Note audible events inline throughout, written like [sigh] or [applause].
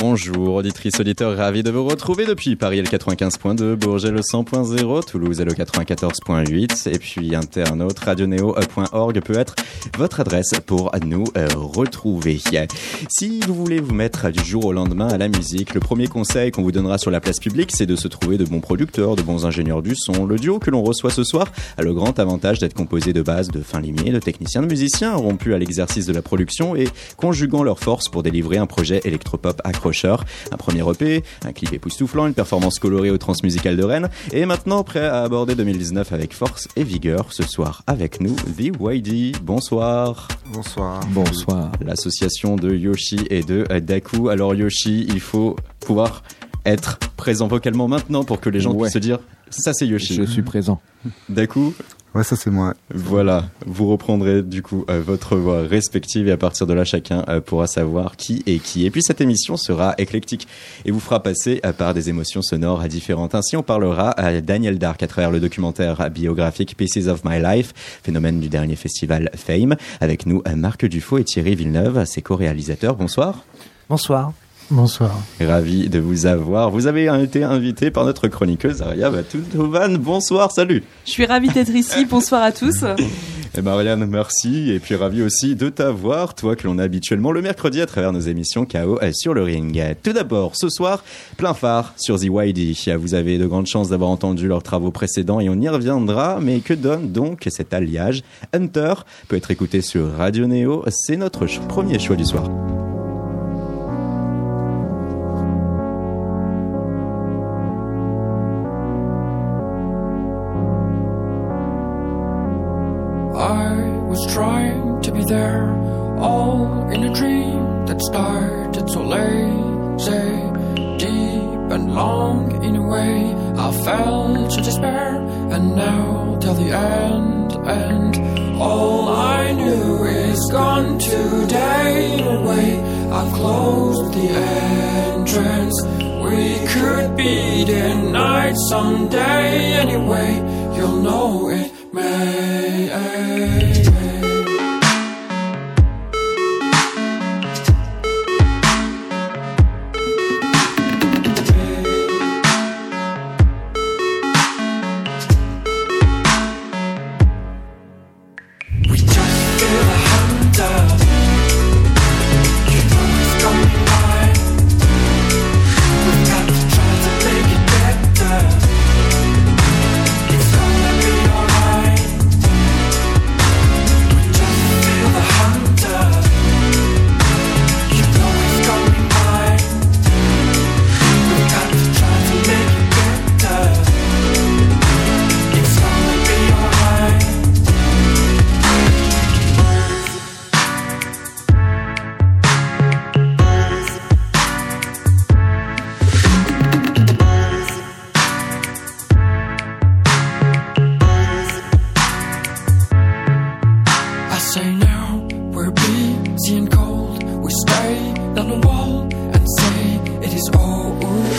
Bonjour, auditrice, auditeur, ravi de vous retrouver depuis Paris le 95.2, Bourget le 100.0, Toulouse le 94.8 et puis internaute radioneo.org peut être votre adresse pour nous euh, retrouver. Si vous voulez vous mettre du jour au lendemain à la musique, le premier conseil qu'on vous donnera sur la place publique, c'est de se trouver de bons producteurs, de bons ingénieurs du son. Le duo que l'on reçoit ce soir a le grand avantage d'être composé de bases de fins limiers, de techniciens, de musiciens rompus à l'exercice de la production et conjuguant leurs forces pour délivrer un projet électropop un premier EP, un clip époustouflant, une performance colorée au transmusical de Rennes, et maintenant prêt à aborder 2019 avec force et vigueur. Ce soir avec nous, The YD. Bonsoir. Bonsoir. Bonsoir. L'association de Yoshi et de Daku. Alors Yoshi, il faut pouvoir être présent vocalement maintenant pour que les gens puissent se dire ça c'est Yoshi. Je suis présent. Daku, Ouais, ça c'est moi. Voilà, vous reprendrez du coup euh, votre voix respective et à partir de là, chacun euh, pourra savoir qui est qui. Et puis cette émission sera éclectique et vous fera passer euh, par des émotions sonores différentes. Ainsi, on parlera à Daniel Dark à travers le documentaire biographique Pieces of My Life, phénomène du dernier festival Fame. Avec nous, Marc Dufaux et Thierry Villeneuve, ses co-réalisateurs. Bonsoir. Bonsoir. Bonsoir. Ravi de vous avoir. Vous avez été invité par notre chroniqueuse Aria Batoutovan. Bonsoir, salut. Je suis ravie d'être ici. [laughs] Bonsoir à tous. Et Marianne, merci. Et puis ravi aussi de t'avoir, toi que l'on a habituellement le mercredi à travers nos émissions KO sur le ring. Tout d'abord, ce soir, plein phare sur The YD. Vous avez de grandes chances d'avoir entendu leurs travaux précédents et on y reviendra. Mais que donne donc cet alliage? Hunter peut être écouté sur Radio Neo. C'est notre premier choix du soir. on the wall and say it is all.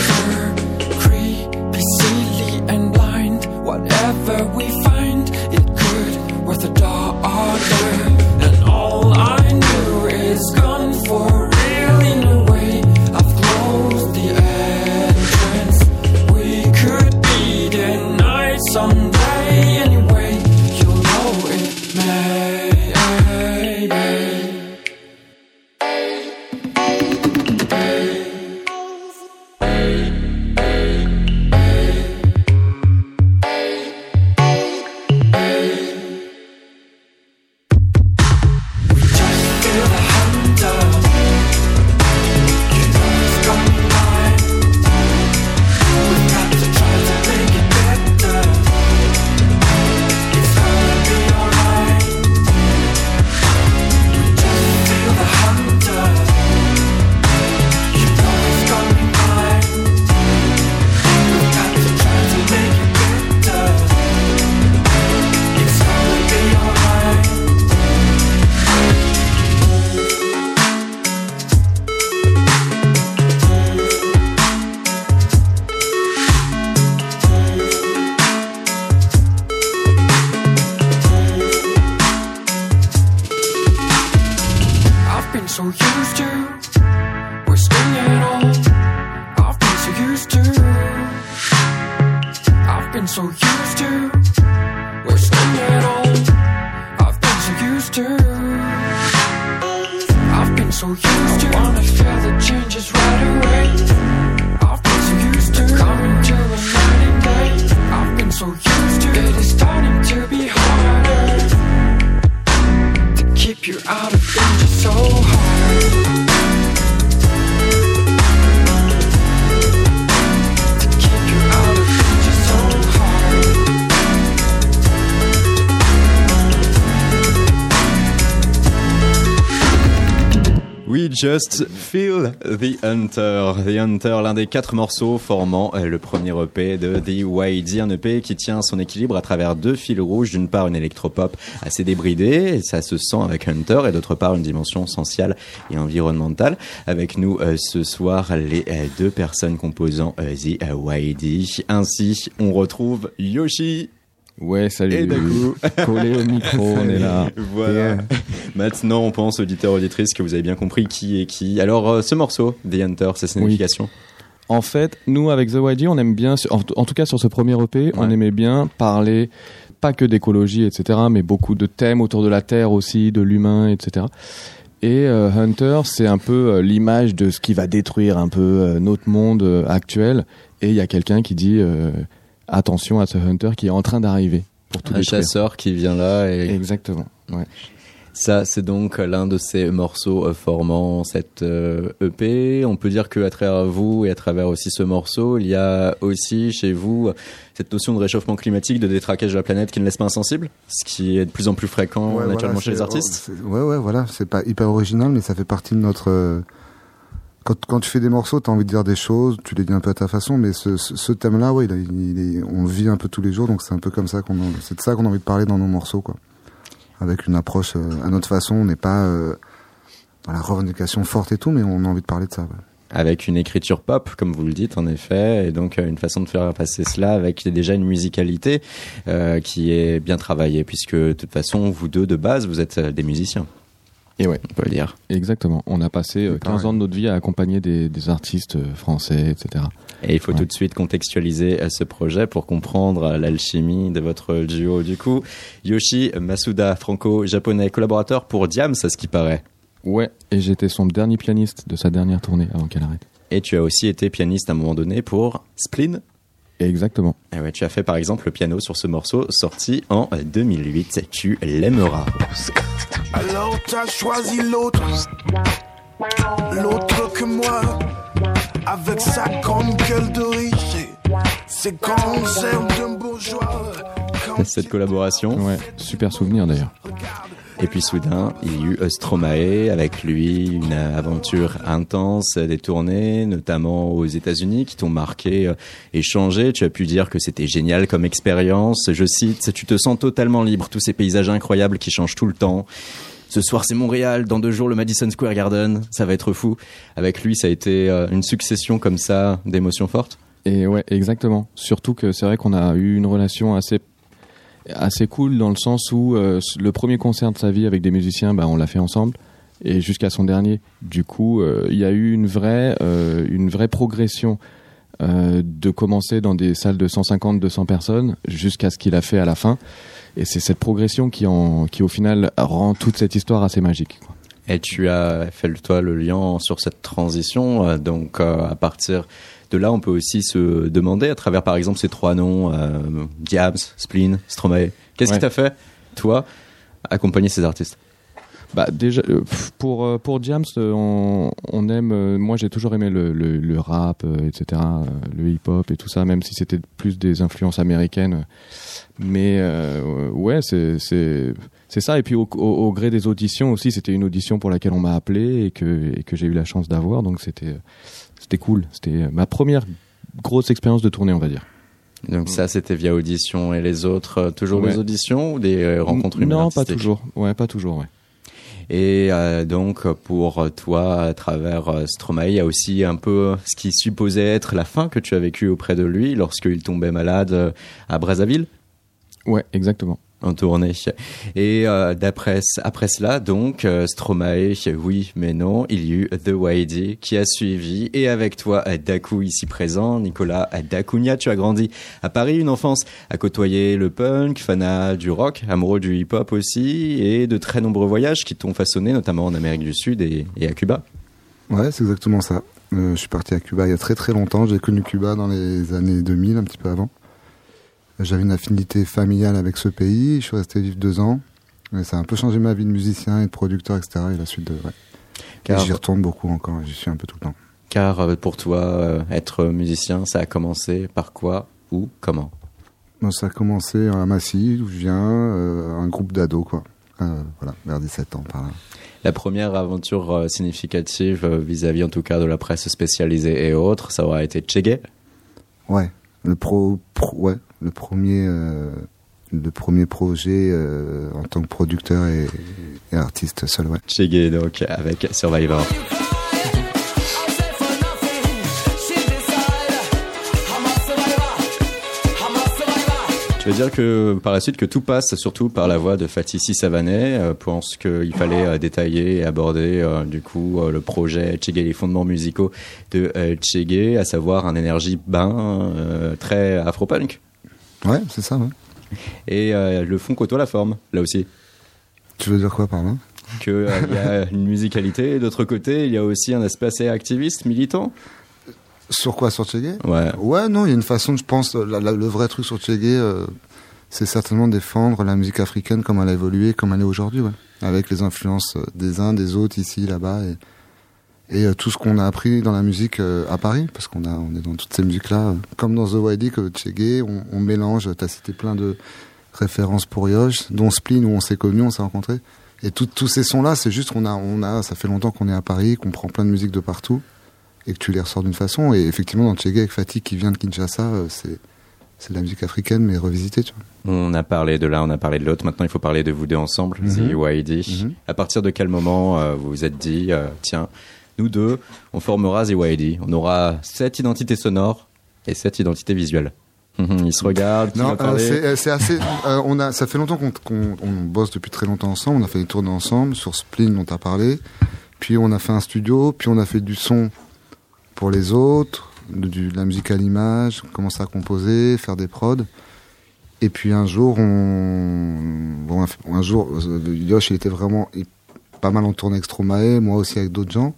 Just Feel the Hunter. The Hunter, l'un des quatre morceaux formant euh, le premier EP de The YD, un EP qui tient son équilibre à travers deux fils rouges. D'une part, une électropop assez débridée, ça se sent avec Hunter, et d'autre part, une dimension sociale et environnementale. Avec nous euh, ce soir, les euh, deux personnes composant The YD. Ainsi, on retrouve Yoshi Ouais, salut. et Daku. [laughs] Collé au micro, on est là. [laughs] Voilà. [laughs] Maintenant, on pense, auditeurs, auditrices, que vous avez bien compris qui est qui. Alors, euh, ce morceau, The Hunter, sa signification En fait, nous, avec The YG, on aime bien, en, en tout cas sur ce premier EP, on aimait bien parler pas que d'écologie, etc., mais beaucoup de thèmes autour de la Terre aussi, de l'humain, etc. Et euh, Hunter, c'est un peu euh, l'image de ce qui va détruire un peu notre monde actuel. Et il y a quelqu'un qui dit attention à ce Hunter qui est en train d'arriver pour tout Un détruire. chasseur qui vient là et Exactement. Ouais. ça, c'est donc l'un de ces morceaux euh, formant cette euh, EP. On peut dire que à travers vous et à travers aussi ce morceau, il y a aussi chez vous euh, cette notion de réchauffement climatique, de détraquage de la planète qui ne laisse pas insensible, ce qui est de plus en plus fréquent Ouais, naturellement voilà, chez les artistes. c'est- Ouais, ouais, voilà. C'est pas hyper original, mais ça fait partie de notre. Quand, quand tu fais des morceaux, t'as envie de dire des choses, tu les dis un peu à ta façon, mais ce, thème-là, ouais, on le vit un peu tous les jours, donc c'est un peu comme ça qu'on, a- c'est de ça qu'on a envie de parler dans nos morceaux, quoi. Avec une approche euh, à notre façon, on n'est pas euh, dans la revendication forte et tout, mais on a envie de parler de ça. avec une écriture pop, comme vous le dites en effet, et donc euh, une façon de faire passer cela avec déjà une musicalité qui est bien travaillée, puisque de toute façon, vous deux de base, vous êtes des musiciens, Et ouais. on peut le dire. Exactement. On a passé euh, C'est 15 pareil. ans de notre vie à accompagner des, des artistes euh, français, etc. Et il faut Ouais. tout de suite contextualiser euh, ce projet pour comprendre euh, l'alchimie de votre duo. Du coup, Yoshi Masuda, franco-japonais, collaborateur pour Diams, à ce qui paraît. Ouais, et j'étais son dernier pianiste de sa dernière tournée avant qu'elle arrête. Et tu as aussi été pianiste à un moment donné pour Spleen. Exactement. Et ouais, tu as fait par exemple le piano sur ce morceau sorti en 2008. Tu l'aimeras. Alors t'as choisi l'autre, l'autre que moi, avec sa grande gueule de riche, ses grands airs de bourgeois. Cette collaboration. Ouais, super souvenir d'ailleurs. Et puis soudain, il y a eu euh, Stromae avec lui, une aventure intense, des tournées, notamment aux États-Unis, qui t'ont marqué euh, et changé. Tu as pu dire que c'était génial comme expérience. Je cite, tu te sens totalement libre, tous ces paysages incroyables qui changent tout le temps. Ce soir, c'est Montréal. Dans deux jours, le Madison Square Garden. Ça va être fou. Avec lui, ça a été euh, une succession comme ça d'émotions fortes. Et ouais, exactement. Surtout que c'est vrai qu'on a eu une relation assez assez cool dans le sens où euh, le premier concert de sa vie avec des musiciens, bah, on l'a fait ensemble et jusqu'à son dernier. Du coup, euh, il y a eu une vraie euh, une vraie progression de commencer dans des salles de 150 200 personnes jusqu'à ce qu'il a fait à la fin. Et c'est cette progression qui en qui au final rend toute cette histoire assez magique. Et tu as fait toi le lien sur cette transition. Donc à partir de là, on peut aussi se demander à travers par exemple ces trois noms, euh, Diabs, Spleen, Stromae. Qu'est-ce Ouais. qui t'a fait, toi, accompagner ces artistes? Bah déjà euh, pour euh, pour Jams euh, on, on aime moi j'ai toujours aimé le, le, le rap etc le hip hop et tout ça même si c'était plus des influences américaines mais euh, ouais c'est c'est c'est ça et puis au, au, au gré des auditions aussi c'était une audition pour laquelle on m'a appelé et que et que j'ai eu la chance d'avoir donc c'était c'était cool c'était ma première grosse expérience de tournée on va dire Donc ça, c'était via audition. Et les autres, euh, toujours Ouais. des auditions ou des euh, rencontres humaines non pas toujours ouais pas toujours ouais Et euh, donc pour toi, à travers euh, Stromae, il y a aussi un peu ce qui supposait être la fin que tu as vécu auprès de lui lorsqu'il tombait malade euh, à Brazzaville? ouais exactement en tournée. Et euh, d'après après cela, donc euh, Stromae, oui, mais non, il y a eu The YD qui a suivi. Et avec toi, Daku ici présent, Nicolas Dacunia, tu as grandi à Paris, une enfance à côtoyer le punk, fanat du rock, amoureux du hip-hop aussi, et de très nombreux voyages qui t'ont façonné, notamment en Amérique du Sud et, et à Cuba. Ouais, c'est exactement ça. Euh, je suis parti à Cuba il y a très très longtemps. J'ai connu Cuba dans les années 2000, un petit peu avant. J'avais une affinité familiale avec ce pays. Je suis resté vivre deux ans. Et ça a un peu changé ma vie de musicien et de producteur, etc. Et la suite de. Ouais. Car- J'y retourne beaucoup encore. J'y suis un peu tout le temps. Car euh, pour toi, euh, être musicien, ça a commencé par quoi ou comment? Ça a commencé à Massy, d'où je viens, euh, un groupe d'ados, quoi. Euh, voilà, vers 17 ans par là. la première aventure euh, significative euh, vis-à-vis en tout cas de la presse spécialisée et autres, ça aura été Chegué. Ouais, le pro, pro- ouais, le premier, euh, le premier projet euh, en tant que producteur et, artiste seul, ouais. Donc avec Survivor. Tu veux dire que par la suite que tout passe surtout par la voix de Fatissi Savanet. Euh, pense qu'il fallait euh, détailler et aborder du coup le projet Chegué, les fondements musicaux de Chegué, à savoir un énergie bain très afro-punk. Ouais, c'est ça, ouais. Et euh, le fond côtoie la forme, là aussi. Tu veux dire quoi par là Que euh, y a [laughs] une musicalité, et d'autre côté, il y a aussi un aspect assez activiste, militant. Sur quoi? Sur Chegué Ouais. Ouais, non, il y a une façon, je pense, la- la- le vrai truc sur Chegué, euh, c'est certainement défendre la musique africaine comme elle a évolué, comme elle est aujourd'hui, ouais. Avec les influences euh, des uns, des autres, ici, là-bas, et, et euh, tout ce qu'on a appris dans la musique euh, à Paris, parce qu'on a, on est dans toutes ces musiques-là, euh, comme dans The YD, que Chegué, on, on mélange, t'as cité plein de références pour Yosh, dont Spleen, où on s'est connus, on s'est rencontrés. Et tous ces sons-là, c'est juste qu'on a, on a, ça fait longtemps qu'on est à Paris, qu'on prend plein de musique de partout et que tu les ressors d'une façon. Et effectivement, dans Chegué avec Fatih qui vient de Kinshasa, euh, c'est c'est de la musique africaine mais revisitée, tu vois. On a parlé de l'un, on a parlé de l'autre. Maintenant, il faut parler de vous deux ensemble, Mhm. ZYD. Mhm. À partir de quel moment euh, vous vous êtes dit, euh, tiens, nous deux, on formera ZYD. On aura cette identité sonore et cette identité visuelle. Mhm, Ils se regardent. Non, euh, c'est euh, c'est assez. euh, on a, ça fait longtemps qu'on qu'on- on bosse depuis très longtemps ensemble. On a fait des tournées ensemble sur Spleen dont tu as parlé. Puis on a fait un studio. Puis on a fait du son pour les autres, de, la musique à l'image, commencer à composer, faire des prods. Et puis un jour, on, bon, un- jour, Yosh, il était vraiment pas mal en tournée avec Stromae, moi aussi avec d'autres gens.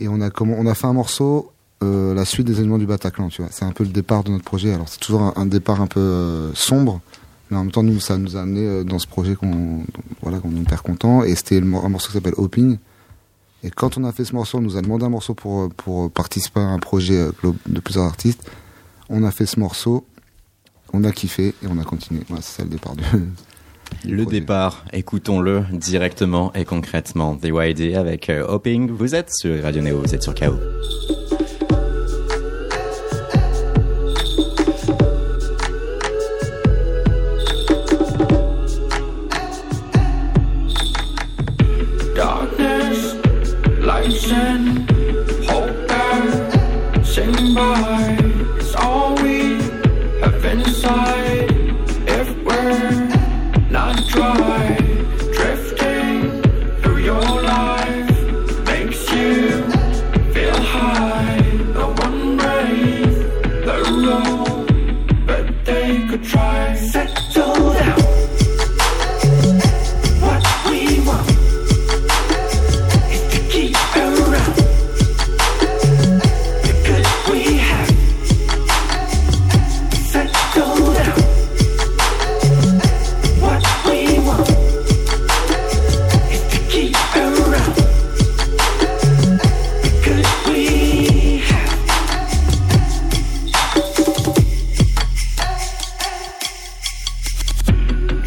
Et on a, on a fait un morceau euh, la suite des éléments du Bataclan, tu vois. C'est un peu le départ de notre projet. Alors c'est toujours un, départ un peu euh, sombre, mais en même temps nous ça nous a amené euh, dans ce projet qu'on voilà qu'on est hyper content. Et c'était un morceau qui s'appelle Hoping. Et quand on a fait ce morceau, on nous a demandé un morceau pour participer à un projet de plusieurs artistes. On a fait ce morceau, on a kiffé et on a continué. C'est ça le départ du. Le départ, écoutons-le directement et concrètement. ZYD avec euh, Hoping. Vous êtes sur Radio Neo, vous êtes sur KO.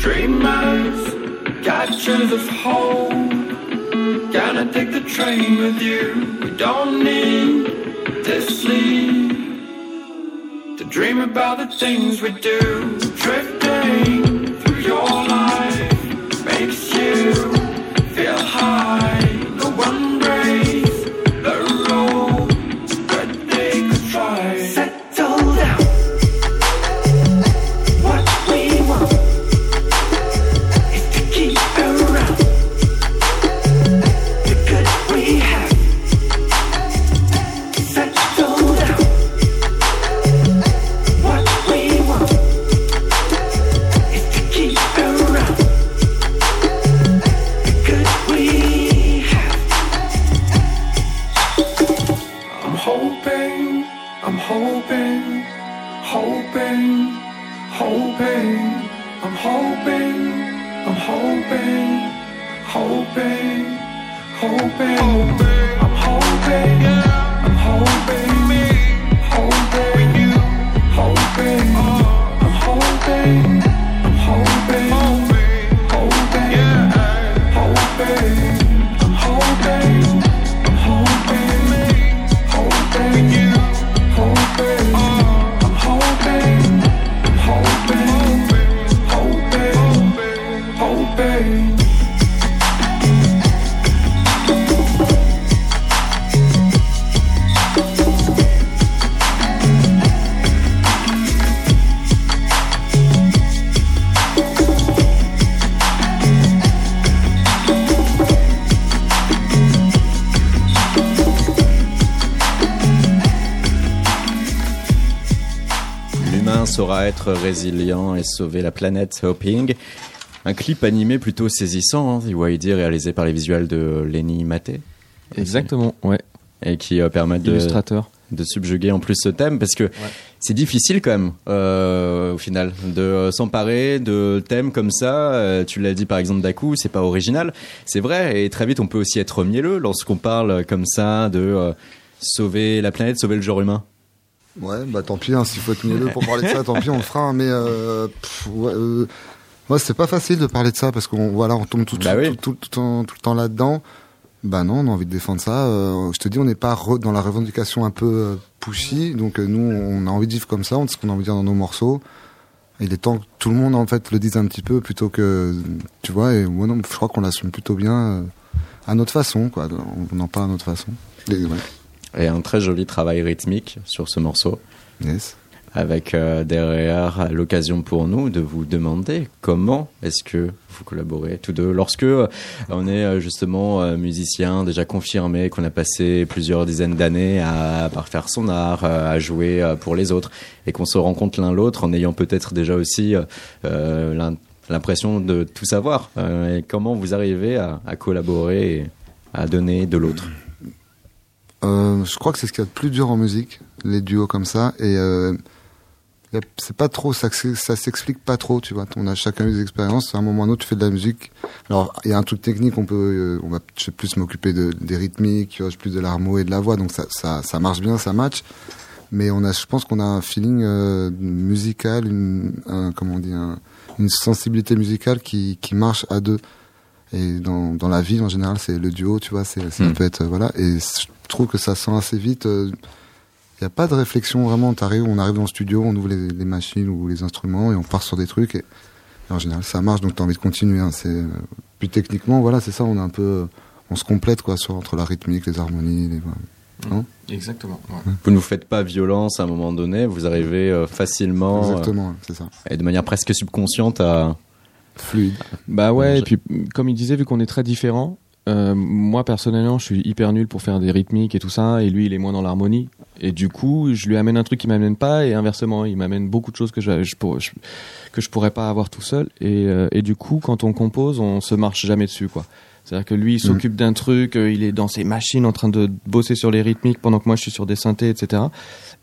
Dreamers, catchers of hope. Gonna take the train with you. We don't need to sleep to dream about the things we do. Drifting through your life makes you saura être résilient et sauver la planète Hoping. Un clip animé plutôt saisissant, hein, YD réalisé par les visuels de Lenny Maté. Exactement, ouais. Et qui euh, permettent de, subjuguer en plus ce thème parce que c'est difficile quand même euh, au final de euh, s'emparer de thèmes comme ça. Euh, tu l'as dit par exemple d'Aku, c'est pas original, c'est vrai et très vite on peut aussi être mielleux lorsqu'on parle comme ça de sauver la planète, sauver le genre humain. Ouais, bah tant pis, hein, s'il faut être mielleux pour parler de ça, tant pis, on le fera. hein, Mais euh, pff, ouais, euh, ouais, c'est pas facile de parler de ça parce qu'on voilà, on tombe tout, Bah tout, oui. tout, tout, tout le temps- tout le temps là-dedans. Bah non, on a envie de défendre ça. Euh, je te dis, on n'est pas re- dans la revendication un peu euh, pushy. Donc euh, nous, on a envie de vivre comme ça, on sait ce qu'on a envie de dire dans nos morceaux. Il est temps que tout le monde en fait le dise un petit peu plutôt que tu vois. Et moi, non, je crois qu'on l'assume plutôt bien euh, à notre façon, quoi. On en parle à notre façon. Et, ouais. Et un très joli travail rythmique sur ce morceau. Yes. avec euh, derrière l'occasion pour nous de vous demander comment est-ce que vous collaborez tous deux lorsque euh, on est euh, justement musicien déjà confirmé qu'on a passé plusieurs dizaines d'années à parfaire son art à jouer pour les autres et qu'on se rencontre l'un l'autre en ayant peut-être déjà aussi l'impression de tout savoir et comment vous arrivez à, à collaborer et à donner de l'autre Euh, je crois que c'est ce qu'il y a de plus dur en musique, les duos comme ça. Et euh, c'est pas trop, ça, ça s'explique pas trop, tu vois. On a chacun des expériences. À un moment ou à un autre, tu fais de la musique. Alors, il y a un truc technique, on peut, euh, on va, je vais plus m'occuper de, des rythmiques, plus de l'armo et de la voix. Donc ça, ça, marche bien, ça match. Mais on a, je pense qu'on a un feeling euh, musical, une, un, comment on dit, un- une sensibilité musicale qui marche à deux. Et dans, dans la vie, en général, c'est le duo, tu vois, c'est, ça Mm. peut être, euh, voilà. Et je trouve que ça sent assez vite. Il n'y a pas de réflexion vraiment. T'arrives, on arrive dans le studio, on ouvre les, les machines ou les instruments et on part sur des trucs. Et, et en général, ça marche, donc t'as envie de continuer. Hein. C'est, euh, puis techniquement, voilà, c'est ça, on est un peu, on se complète, quoi, sur, entre la rythmique, les harmonies, les, voilà. Exactement. vous ne vous faites pas violence à un moment donné vous arrivez euh, facilement euh, Exactement, c'est ça. et de manière presque subconsciente à Fluide. Bah ouais, et puis comme il disait, vu qu'on est très différents, euh, moi personnellement, je suis hyper nul pour faire des rythmiques et tout ça, et lui, il est moins dans l'harmonie. Et du coup, je lui amène un truc qui m'amène pas, et inversement, il m'amène beaucoup de choses que je, je, pour- je- que je pourrais pas avoir tout seul. Et, euh, et du coup, quand on compose, on se marche jamais dessus, quoi. C'est-à-dire que lui, il s'occupe d'un truc, euh, il est dans ses machines en train de bosser sur les rythmiques pendant que moi je suis sur des synthés, etc.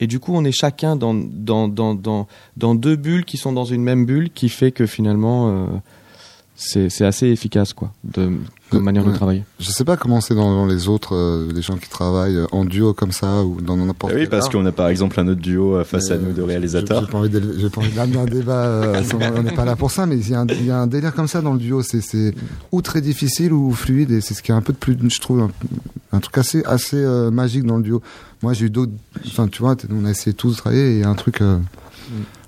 Et du coup, on est chacun dans, dans, dans, dans, dans deux bulles qui sont dans une même bulle, qui fait que finalement, euh, c'est c'est assez efficace, quoi, de, comme Euh, manière de ouais. travailler. Je sais pas comment c'est dans, dans les autres, euh, les gens qui travaillent euh, en duo comme ça ou dans n'importe Ah oui, parce qu'on a par exemple un autre duo euh, face à nous de euh, réalisateurs. J'ai pas envie de- j'ai pas envie d'amener un débat. euh, [laughs] on n'est pas là pour ça, mais il y, a un- il y a un délire comme ça dans le duo. C'est c'est ou très difficile ou fluide, et c'est ce qui est un peu de plus, je trouve, un, un truc assez assez euh, magique dans le duo. Moi, j'ai eu d'autres. Enfin, tu vois, on a essayé tous de travailler et il y a un truc. euh,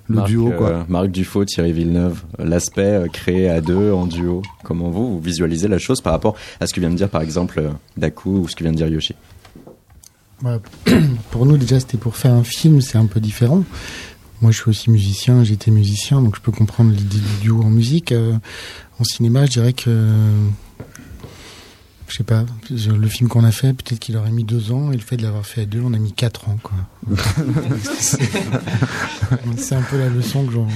le Marc, duo, quoi. euh, Marc Dufaux, Thierry Villeneuve, euh, l'aspect euh, créé à deux en duo. Comment vous, vous visualisez la chose par rapport à ce que vient de dire par exemple euh, Daku ou ce que vient de dire Yoshi? Ouais, [clears throat] pour nous, déjà, c'était pour faire un film, c'est un peu différent. Moi, je suis aussi musicien, j'étais musicien, donc je peux comprendre l'idée du duo en musique. Euh, en cinéma, je dirais que. Je sais pas, le film qu'on a fait, peut-être qu'il aurait mis deux ans, et le fait de l'avoir fait à deux, on a mis quatre ans, quoi. [laughs] c'est un peu la leçon que j'en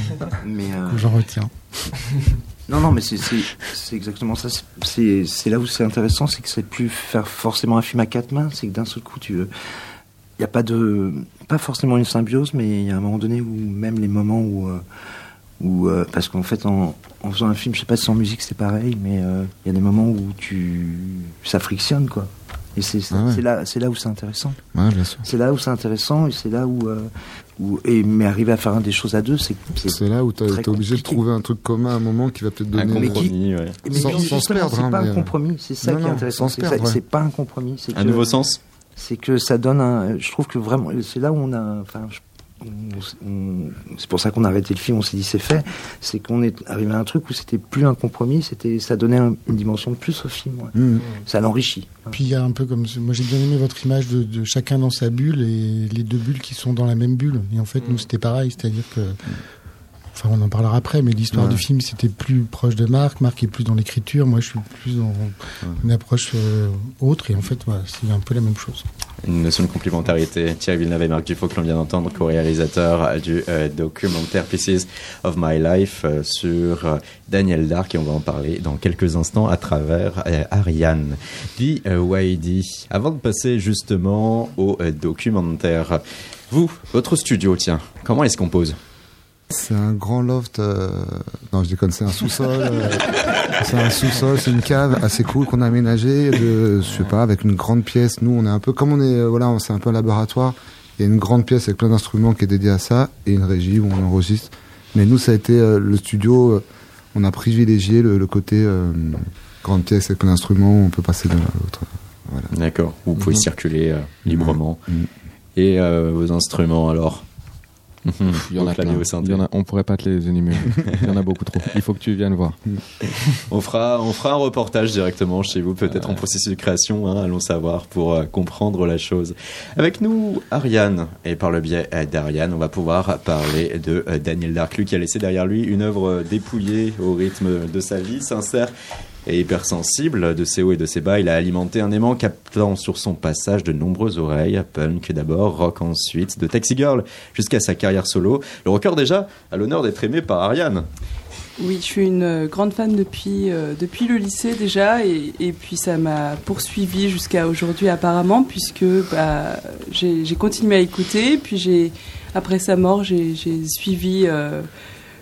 euh, retiens. non, non, mais c'est exactement ça. C'est- là où c'est intéressant, c'est que c'est plus faire forcément un film à quatre mains. C'est que d'un seul coup, tu il y a pas de pas forcément une symbiose, mais il y a un moment donné où même les moments où euh, où euh, parce qu'en fait en, en faisant un film, je sais pas si en musique c'est pareil, mais euh, il y a des moments où tu ça frictionne quoi. Et c'est Ah ouais. là c'est là où c'est intéressant. Ouais, bien sûr. C'est là où c'est intéressant et c'est là où euh, où et mais arriver à faire des choses à deux, c'est c'est C'est là où très t'es obligé de trouver un truc commun à un moment qui va peut-être Un donner. compromis, ouais. Mais Sans- sans justement, se perdre, c'est hein, pas mais, un compromis, c'est ça non, qui est intéressant. sans C'est pas un compromis. Un que, nouveau sens C'est que ça donne un. Je trouve que vraiment, c'est là où on a. Enfin, je- c'est pour ça qu'on a arrêté le film, on s'est dit c'est fait, c'est qu'on est arrivé à un truc où c'était plus un compromis, c'était ça donnait un- une dimension de plus au film. ouais. Mhm. Ça l'enrichit. Puis il y a un peu comme moi j'ai bien aimé votre image de, de chacun dans sa bulle et les deux bulles qui sont dans la même bulle. Et en fait nous c'était pareil, c'est-à-dire que enfin on en parlera après, mais l'histoire Ouais. du film c'était plus proche de Marc. Marc est plus dans l'écriture, moi je suis plus dans une approche euh, autre et en fait voilà, c'est un peu la même chose. Une notion de complémentarité. Thierry Villeneuve et Marc Dufault, que l'on vient d'entendre, co-réalisateurs du euh, documentaire Pieces of My Life euh, sur Daniel Dark, et on va en parler dans quelques instants à travers Ariane. Dit Waidi, avant de passer justement au documentaire, vous, votre studio, tiens, comment est-ce qu'on pose? C'est un grand loft. euh, Non, je déconne, c'est un sous-sol. euh, c'est un sous-sol, c'est une cave assez cool qu'on a aménagé. De, je sais pas, avec une grande pièce. Nous, on est un peu comme on est. euh, Voilà, c'est un peu un laboratoire. Il y a une grande pièce avec plein d'instruments qui est dédiée à ça et une régie où on enregistre. Mais nous, ça a été euh, le studio. euh, on a privilégié le, le côté euh, grande pièce avec plein d'instruments où on peut passer de l'autre. Voilà. D'accord, vous pouvez Mhm. circuler euh, librement. Mhm. Et euh, vos instruments alors? Mhm. Il y en a plein. Il y en a, on pourrait pas te les énumérer. Il y en a beaucoup trop. Il faut que tu viennes voir. [laughs] On fera, on fera un reportage directement chez vous, peut-être en processus de création, hein, allons savoir, pour euh, comprendre la chose. Avec nous, Ariane, et par le biais euh, d'Ariane, on va pouvoir parler de euh, Daniel Dark, lui qui a laissé derrière lui une œuvre dépouillée au rythme de sa vie, sincère et hypersensible, de ses hauts et de ses bas. Il a alimenté un aimant captant sur son passage de nombreuses oreilles, punk d'abord, rock ensuite, de Taxi Girl jusqu'à sa carrière solo. Le rocker déjà a l'honneur d'être aimé par Ariane. Oui, je suis une euh, grande fan depuis, euh, depuis le lycée déjà, et, puis ça m'a poursuivi jusqu'à aujourd'hui apparemment, puisque bah, j'ai continué à écouter, puis après sa mort, j'ai suivi euh,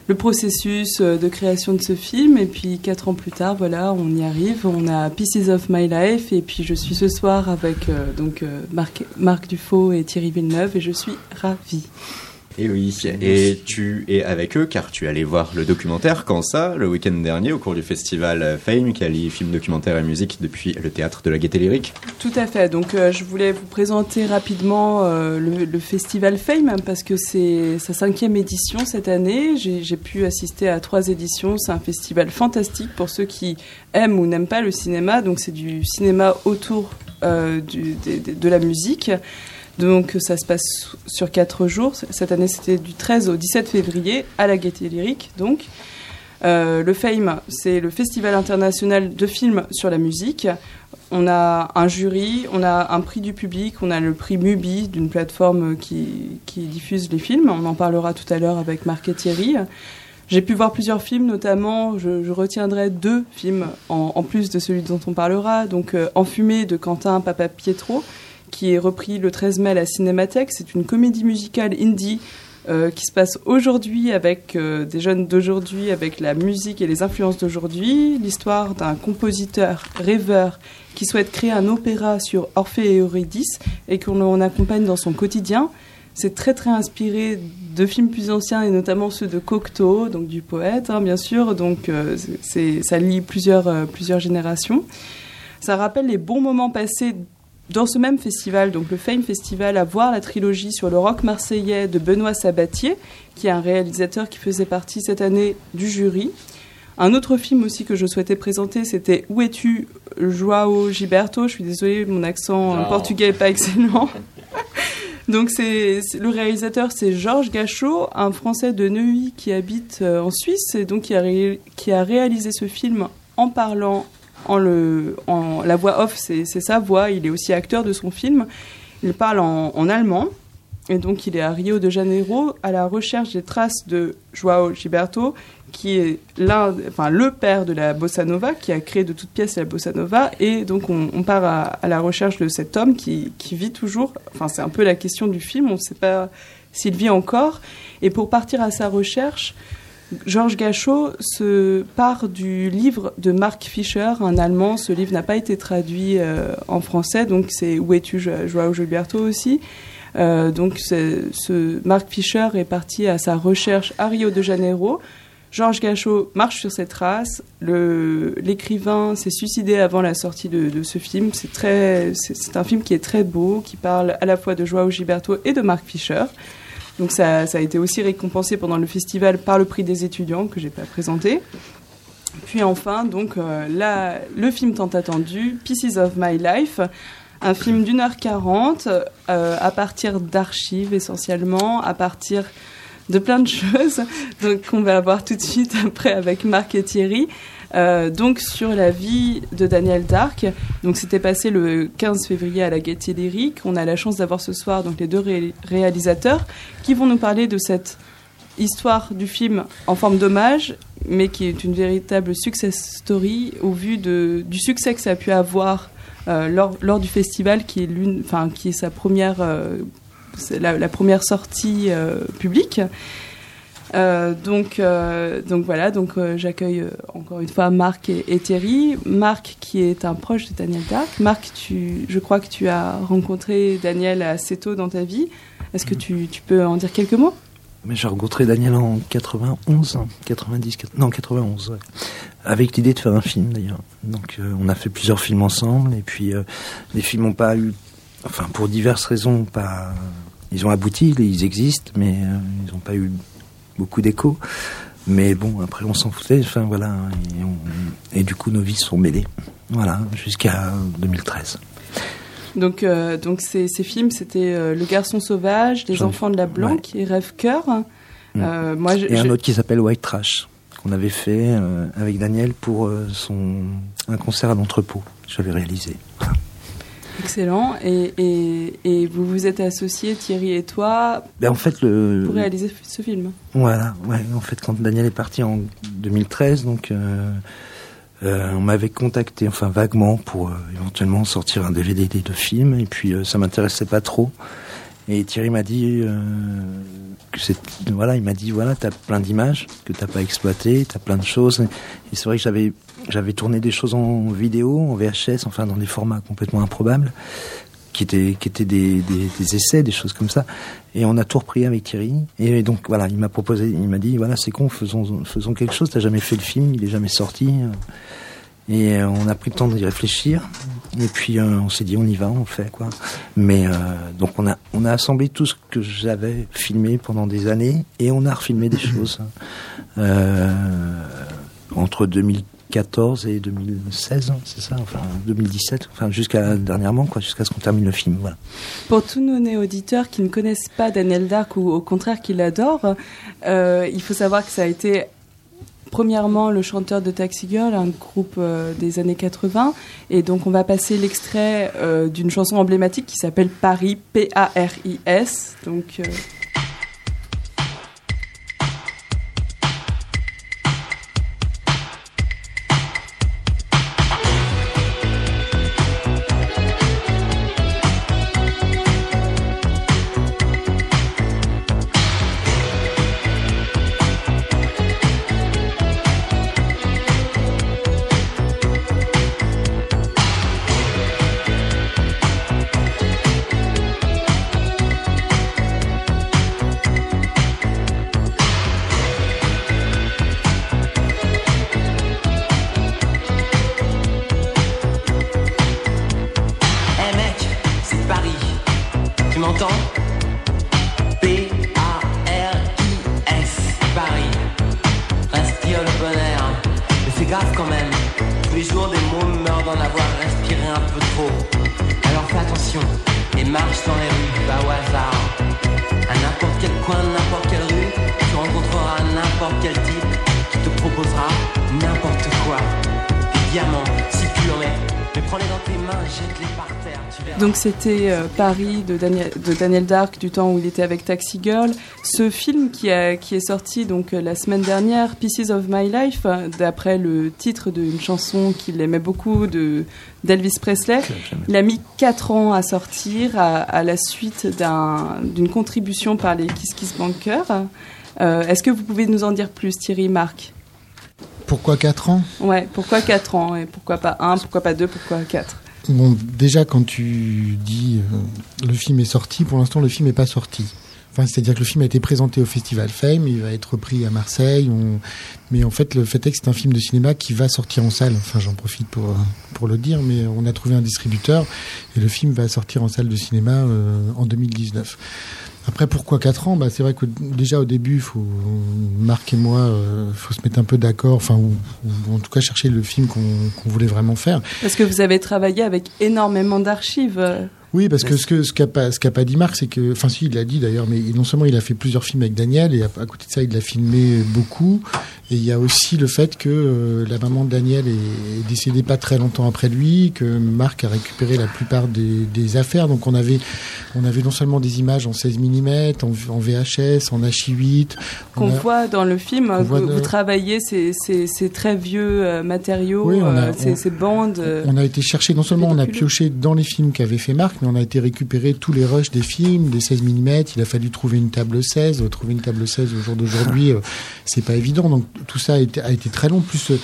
le processus euh, de création de ce film, et puis quatre ans plus tard, voilà, on y arrive, on a Pieces of My Life, et puis je suis ce soir avec euh, donc euh, Marc, Marc Dufaux et Thierry Villeneuve, et je suis ravie. Et oui, et tu es avec eux car tu es allé voir le documentaire quand ça, le week-end dernier, au cours du festival Fame, qui allie films, documentaires et musique depuis le théâtre de la Gaîté Lyrique. Tout à fait. Donc, euh, je voulais vous présenter rapidement euh, le, le festival Fame hein, parce que c'est sa cinquième édition cette année. J'ai pu assister à trois éditions. C'est un festival fantastique pour ceux qui aiment ou n'aiment pas le cinéma. Donc, c'est du cinéma autour euh, du- de la musique. Donc, ça se passe sur quatre jours. Cette année, c'était du 13 au 17 février à la Gaîté Lyrique. Donc, euh, le Fame, c'est le festival international de films sur la musique. On a un jury, on a un prix du public, on a le prix Mubi d'une plateforme qui, diffuse les films. On en parlera tout à l'heure avec Marc et Thierry. J'ai pu voir plusieurs films, notamment, je, retiendrai deux films en, en plus de celui dont on parlera. Donc, euh, Enfumé de Quentin Papa Pietro, qui est repris le 13 mai à la Cinémathèque. C'est une comédie musicale indie euh, qui se passe aujourd'hui avec euh, des jeunes d'aujourd'hui, avec la musique et les influences d'aujourd'hui. L'histoire d'un compositeur rêveur qui souhaite créer un opéra sur Orphée et Eurydice et qu'on accompagne dans son quotidien. C'est très très inspiré de films plus anciens et notamment ceux de Cocteau, donc du poète hein, bien sûr. Donc euh, ça lie plusieurs plusieurs générations. Ça rappelle les bons moments passés dans ce même festival, donc le Fame Festival, à voir la trilogie sur le rock marseillais de Benoît Sabatier, qui est un réalisateur qui faisait partie cette année du jury. Un autre film aussi que je souhaitais présenter, c'était Où es-tu, Joao Gilberto? Je suis désolée, mon accent euh, portugais n'est pas excellent. [laughs] Donc c'est le réalisateur, c'est Georges Gachot, un Français de Neuilly qui habite euh, en Suisse et donc qui a, ré- qui a réalisé ce film en parlant en le en la voix off, c'est sa voix. Il est aussi acteur de son film. Il parle en, allemand et donc il est à Rio de Janeiro à la recherche des traces de Joao Gilberto, qui est enfin le père de la bossa nova, qui a créé de toutes pièces la bossa nova. Et donc on, part à, à la recherche de cet homme qui, qui vit toujours. Enfin c'est un peu la question du film. On ne sait pas s'il vit encore. Et pour partir à sa recherche, Georges Gachot se part du livre de Mark Fischer, un Allemand. Ce livre n'a pas été traduit euh, en français, donc c'est Où es-tu, Jo- Joao Gilberto aussi. Euh, donc ce Mark Fischer est parti à sa recherche à Rio de Janeiro. Georges Gachot marche sur ses traces. L'écrivain s'est suicidé avant la sortie de, ce film. C'est un film qui est très beau, qui parle à la fois de Joao Gilberto et de Mark Fischer. Donc ça, a été aussi récompensé pendant le festival par le prix des étudiants que j'ai pas présenté. Puis enfin, donc euh, le film tant attendu, Pieces of My Life, un film d'une heure quarante, euh, à partir d'archives essentiellement, à partir de plein de [laughs] choses, donc qu'on va voir tout de suite après avec Marc et Thierry. Euh, donc sur la vie de Daniel Dark. Donc c'était passé le 15 février à la Gaîté Lyrique. On a la chance d'avoir ce soir donc les deux ré- réalisateurs qui vont nous parler de cette histoire du film en forme d'hommage, mais qui est une véritable success story au vu du succès que ça a pu avoir euh, lors, du festival, qui est sa première, euh, la, première sortie publique. Euh, donc, euh, donc voilà, donc euh, j'accueille euh, encore une fois Marc et, et Thierry. Marc qui est un proche de Daniel Dark. Marc, tu, je crois que tu as rencontré Daniel assez tôt dans ta vie. Est-ce que tu, tu peux en dire quelques mots? Mais j'ai rencontré Daniel en 91, hein, 90, quat- non 91, ouais. avec l'idée de faire un film d'ailleurs. Donc euh, on a fait plusieurs films ensemble et puis euh, les films n'ont pas eu, enfin pour diverses raisons, pas, ils ont abouti, ils existent, mais euh, ils n'ont pas eu beaucoup d'écho. Mais bon, après on s'en foutait, enfin voilà, et, on- et du coup nos vies sont mêlées, voilà, jusqu'à 2013. Donc, euh, donc ces, ces films, c'était euh, Le Garçon Sauvage, Les Enfants de la Blanque et Rêve Cœur. Euh, moi, je- Et un je- autre qui s'appelle White Trash, qu'on avait fait avec Daniel pour son, un concert à l'entrepôt que j'avais réalisé. Excellent. Et, et, et vous vous êtes associés, Thierry et toi, Ben, en fait, le, pour réaliser ce film. voilà, ouais, en fait, quand Daniel est parti en 2013, donc euh, euh, on m'avait contacté, enfin vaguement, pour euh, éventuellement sortir un DVD des deux films, et puis ça m'intéressait pas trop. Et Thierry m'a dit euh, que c'est, voilà, il m'a dit voilà, t'as plein d'images que t'as pas exploitées, t'as plein de choses. Et c'est vrai que j'avais j'avais tourné des choses en vidéo, en VHS, enfin dans des formats complètement improbables, qui étaient qui étaient des, des, des essais, des choses comme ça. Et on a tout repris avec Thierry. Et donc voilà, il m'a proposé, il m'a dit voilà, c'est con, faisons faisons quelque chose. T'as jamais fait le film, il est jamais sorti. Et euh, on a pris le temps d'y réfléchir. Et puis euh, on s'est dit on y va, on fait quoi. Mais euh, donc on a on a assemblé tout ce que j'avais filmé pendant des années et on a refilmé des choses euh, entre 2014 et 2016, hein, c'est ça, enfin 2017, enfin jusqu'à dernièrement quoi, jusqu'à ce qu'on termine le film. Voilà. Pour tous nos néo-auditeurs qui ne connaissent pas Daniel Dark ou au contraire qui l'adorent, il faut savoir que ça a été premièrement le chanteur de Taxi Girl, un groupe euh, des années 80. Et donc on va passer l'extrait euh, d'une chanson emblématique qui s'appelle Paris, P-A-R-I-S. Donc c'était euh, Paris de Daniel, de Daniel Dark du temps où il était avec Taxi Girl. Ce film qui, a, qui est sorti donc euh, la semaine dernière, Pieces of My Life, euh, d'après le titre d'une chanson qu'il aimait beaucoup de d'Elvis Presley. Il a mis 4 ans à sortir à, à la suite d'un- d'une contribution par les Kiss Kiss Bankers. Euh, Est-ce que vous pouvez nous en dire plus, Thierry, Marc? Pourquoi 4 ans? Ouais, pourquoi 4 ans? Et pourquoi pas 1, pourquoi pas 2, pourquoi 4 Bon, déjà, quand tu dis euh, le film est sorti, pour l'instant, le film n'est pas sorti. Enfin, c'est-à-dire que le film a été présenté au Festival Fame, il va être repris à Marseille. Mais en fait, le fait est que c'est un film de cinéma qui va sortir en salle. Enfin, j'en profite pour, euh, pour le dire, mais on a trouvé un distributeur et le film va sortir en salle de cinéma euh, en 2019. Après, pourquoi 4 ans? Bah, C'est vrai que déjà au début, Marc et moi, il faut se mettre un peu d'accord, enfin, ou, en tout cas chercher le film qu'on voulait vraiment faire. Parce que vous avez travaillé avec énormément d'archives. Oui, parce que ce que ce qu'a pas ce qu'a pas dit Marc, c'est que, enfin si, il l'a dit d'ailleurs, mais non seulement il a fait plusieurs films avec Daniel, et à, à côté de ça, il l'a filmé beaucoup. Et il y a aussi le fait que euh, la maman de Daniel est, est décédée pas très longtemps après lui, que Marc a récupéré la plupart des, des affaires. Donc on avait on avait non seulement des images en 16 mm, en, en VHS, en H8. qu'on voit dans le film, vous, de- vous travaillez ces, ces, ces très vieux euh, matériaux, Oui, on a- euh, ces, on- ces bandes. On a été chercher, non seulement on a pioché dans les films qu'avait fait Marc, on a été récupérer tous les rushs des films, des 16 mm. Il a fallu trouver une table 16. Euh, Trouver une table 16 au jour d'aujourd'hui, euh, c'est pas évident. Donc tout ça a été, a été très long. Plus euh,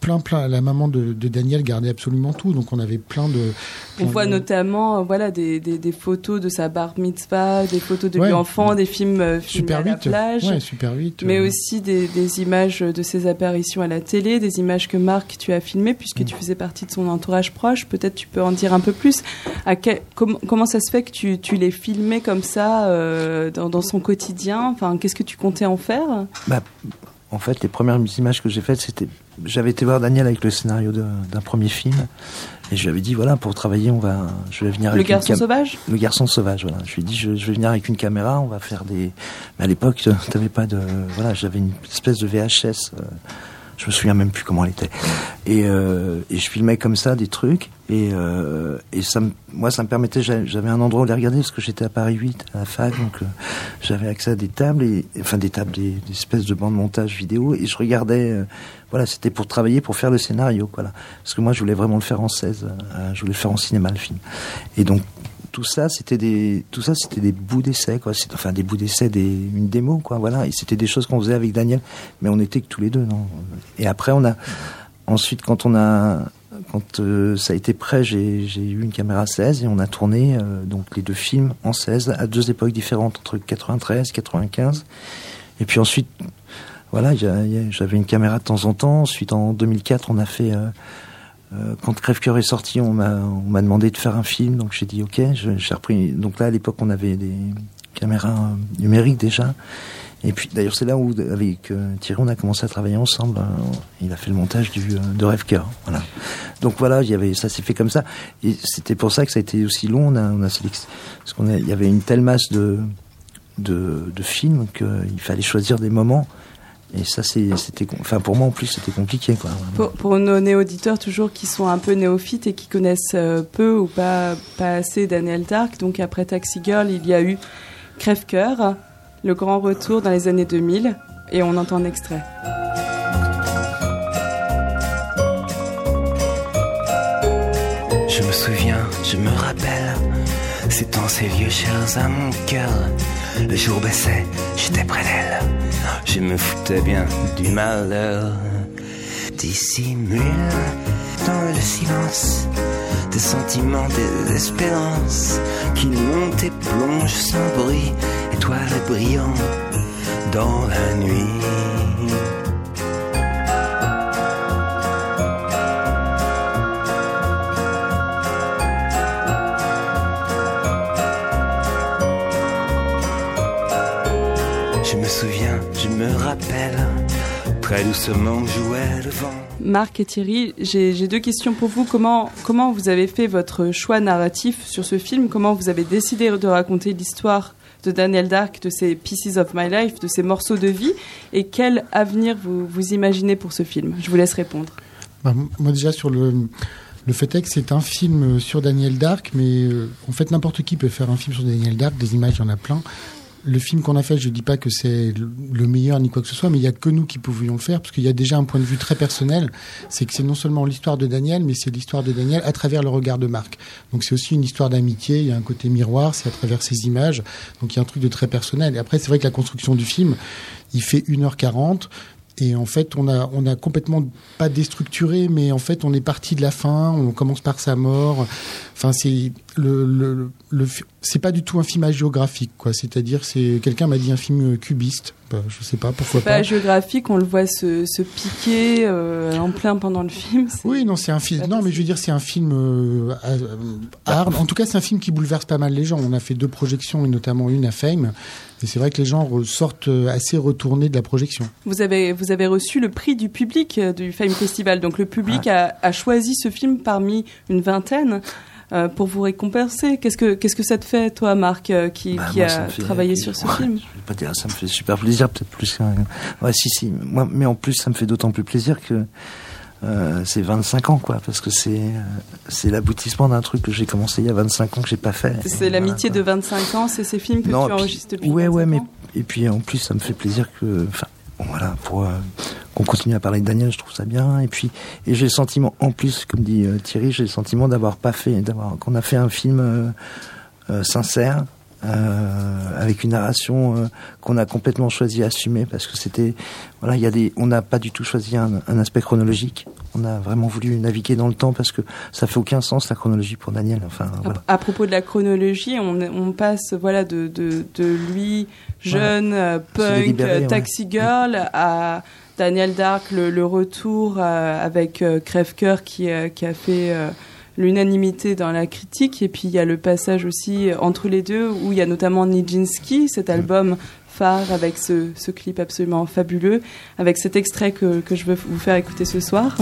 plein, plein. La maman de, de Daniel gardait absolument tout. Donc on avait plein de. On voit de- notamment euh, voilà, des, des, des photos de sa bar mitzvah, des photos de Ouais. lui enfant, des films euh, filmés Super à la 8. plage. Ouais, Super 8. Mais euh, aussi des, des images de ses apparitions à la télé, des images que Marc tu as filmées Mm. puisque tu faisais partie de son entourage proche. Peut-être tu peux en dire un peu plus. À quel- com- comment ça se fait que tu, tu les filmais comme ça euh, dans, dans son quotidien? Enfin, qu'est-ce que tu comptais en faire? Bah, en fait, les premières images que j'ai faites, c'était. J'avais été voir Daniel avec le scénario d'un premier film. Et je lui avais dit, voilà, pour travailler, on va. Je vais venir Le avec une garçon sauvage? Le garçon sauvage, voilà. Je lui ai dit, je, je vais venir avec une caméra, on va faire des. Mais à l'époque, [laughs] t'avais pas de. Voilà, j'avais une espèce de VHS. euh, je me souviens même plus comment elle était. Et, euh, et je filmais comme ça des trucs. Et, euh, et ça moi, ça me permettait. j'a- J'avais un endroit où les regarder parce que j'étais à Paris 8 à la fac, donc euh, j'avais accès à des tables et enfin des tables, des, espèces de bandes de montage vidéo. Et je regardais. euh, voilà, c'était pour travailler, pour faire le scénario, voilà. Parce que moi, je voulais vraiment le faire en 16. euh, je voulais le faire en cinéma, le film. Et donc tout ça c'était des tout ça c'était des bouts d'essai quoi. Enfin des bouts d'essai des une démo quoi voilà. C'était des choses qu'on faisait avec Daniel. Mais on était que tous les deux non. Et après on a ensuite quand on a quand euh, ça a été prêt j'ai eu une caméra 16 et on a tourné euh, donc les deux films en 16 à deux époques différentes entre 93 95 et puis ensuite voilà j'avais une caméra de temps en temps. Ensuite en 2004 on a fait euh, quand Crève-Cœur est sorti, on m'a on m'a demandé de faire un film, donc j'ai dit ok. J'ai repris. Donc là, à l'époque, on avait des caméras euh, numériques déjà. Et puis d'ailleurs, c'est là où avec euh, Thierry, on a commencé à travailler ensemble. Il a fait le montage du euh, de Rêve-Cœur. Voilà. Donc voilà, il y avait ça s'est fait comme ça. Et c'était pour ça que ça a été aussi long. On a, on a parce qu'on il y avait une telle masse de de, de films qu'il fallait choisir des moments. Et ça, c'est- c'était, enfin pour moi en plus, c'était compliqué quoi. pour, pour nos néo-auditeurs toujours qui sont un peu néophytes et qui connaissent euh, peu ou pas, pas assez Daniel Dark, donc après Taxi Girl, il y a eu Crève-Cœur, le grand retour dans les années 2000, et on entend un extrait. Je me souviens, je me rappelle, c'est dans ces vieux chairs à mon cœur. Le jour baissait, j'étais près d'elle. Je me foutais bien du malheur. Dissimule dans le silence des sentiments, des espérances qui montent et plongent sans bruit, étoiles brillantes dans la nuit. Je me rappelle, très doucement jouait le vent. Marc et Thierry, j'ai deux questions pour vous. Comment, comment vous avez fait votre choix narratif sur ce film? Comment vous avez décidé de raconter l'histoire de Daniel Dark, de ces Pieces of My Life, de ces morceaux de vie? Et quel avenir vous, vous imaginez pour ce film? Je vous laisse répondre. Bah, moi déjà sur le le fait est que c'est un film euh, sur Daniel Dark, mais euh, en fait n'importe qui peut faire un film sur Daniel Dark. Des images, il y en a plein. Le film qu'on a fait, je dis pas que c'est le- le meilleur ni quoi que ce soit, mais il y a que nous qui pouvions le faire parce qu'il y a déjà un point de vue très personnel. C'est que c'est non seulement l'histoire de Daniel, mais c'est l'histoire de Daniel à travers le regard de Marc. Donc c'est aussi une histoire d'amitié. Il y a un côté miroir, c'est à travers ces images. Donc il y a un truc de très personnel. Et après, c'est vrai que la construction du film, il fait 1h40. Et en fait, on a, on a complètement pas déstructuré, mais en fait, on est parti de la fin. On commence par sa mort. Enfin, c'est le, le, c'est pas du tout un film hagiographique, quoi. C'est-à-dire, c'est quelqu'un m'a dit un film cubiste. Bah, je sais pas pourquoi pas pas. géographique, on le voit se, se piquer euh, en plein pendant le film. Oui, non, c'est un film. Non, mais je veux dire, c'est un film euh, hard. En tout cas, c'est un film qui bouleverse pas mal les gens. On a fait deux projections et notamment une à Fame. Et c'est vrai que les gens ressortent euh, assez retournés de la projection. Vous avez, vous avez reçu le prix du public euh, du Fame Festival. Donc le public a, a choisi ce film parmi une vingtaine euh, pour vous récompenser. Qu'est-ce que, qu'est-ce que ça te fait, toi, Marc, euh, qui, Bah, qui moi, ça a fait- travaillé sur ce Ouais, film Je vais pas dire, ça me fait super plaisir, peut-être plus qu'un. Ouais, si, si. Moi, mais en plus, ça me fait d'autant plus plaisir que euh, c'est 25 ans, quoi, parce que c'est euh, c'est l'aboutissement d'un truc que j'ai commencé il y a 25 ans que j'ai pas fait. C'est l'amitié de 25 ans, c'est ces films que Non, tu enregistres depuis Ouais, 25 ouais, mais ans et puis en plus, ça me fait plaisir que, enfin, bon, voilà, pour euh, qu'on continue à parler de Daniel, je trouve ça bien. Et puis, et j'ai le sentiment, en plus, comme dit euh, Thierry, j'ai le sentiment d'avoir pas fait, d'avoir qu'on a fait un film euh, sincère. Euh, avec une narration euh, qu'on a complètement choisi à assumer parce que c'était voilà il y a des on n'a pas du tout choisi un, un aspect chronologique. On a vraiment voulu naviguer dans le temps parce que ça fait aucun sens la chronologie pour Daniel. Enfin voilà. À propos de la chronologie, on, on passe voilà de, de, de lui jeune, punk, délibérer, euh, ouais. taxi girl, à Daniel Dark, le, le retour euh, avec euh, Crève-Cœur qui, euh, qui a fait euh, l'unanimité dans la critique. Et puis il y a le passage aussi entre les deux où il y a notamment Nijinsky, cet album phare avec ce, ce clip absolument fabuleux, avec cet extrait que, que je veux vous faire écouter ce soir.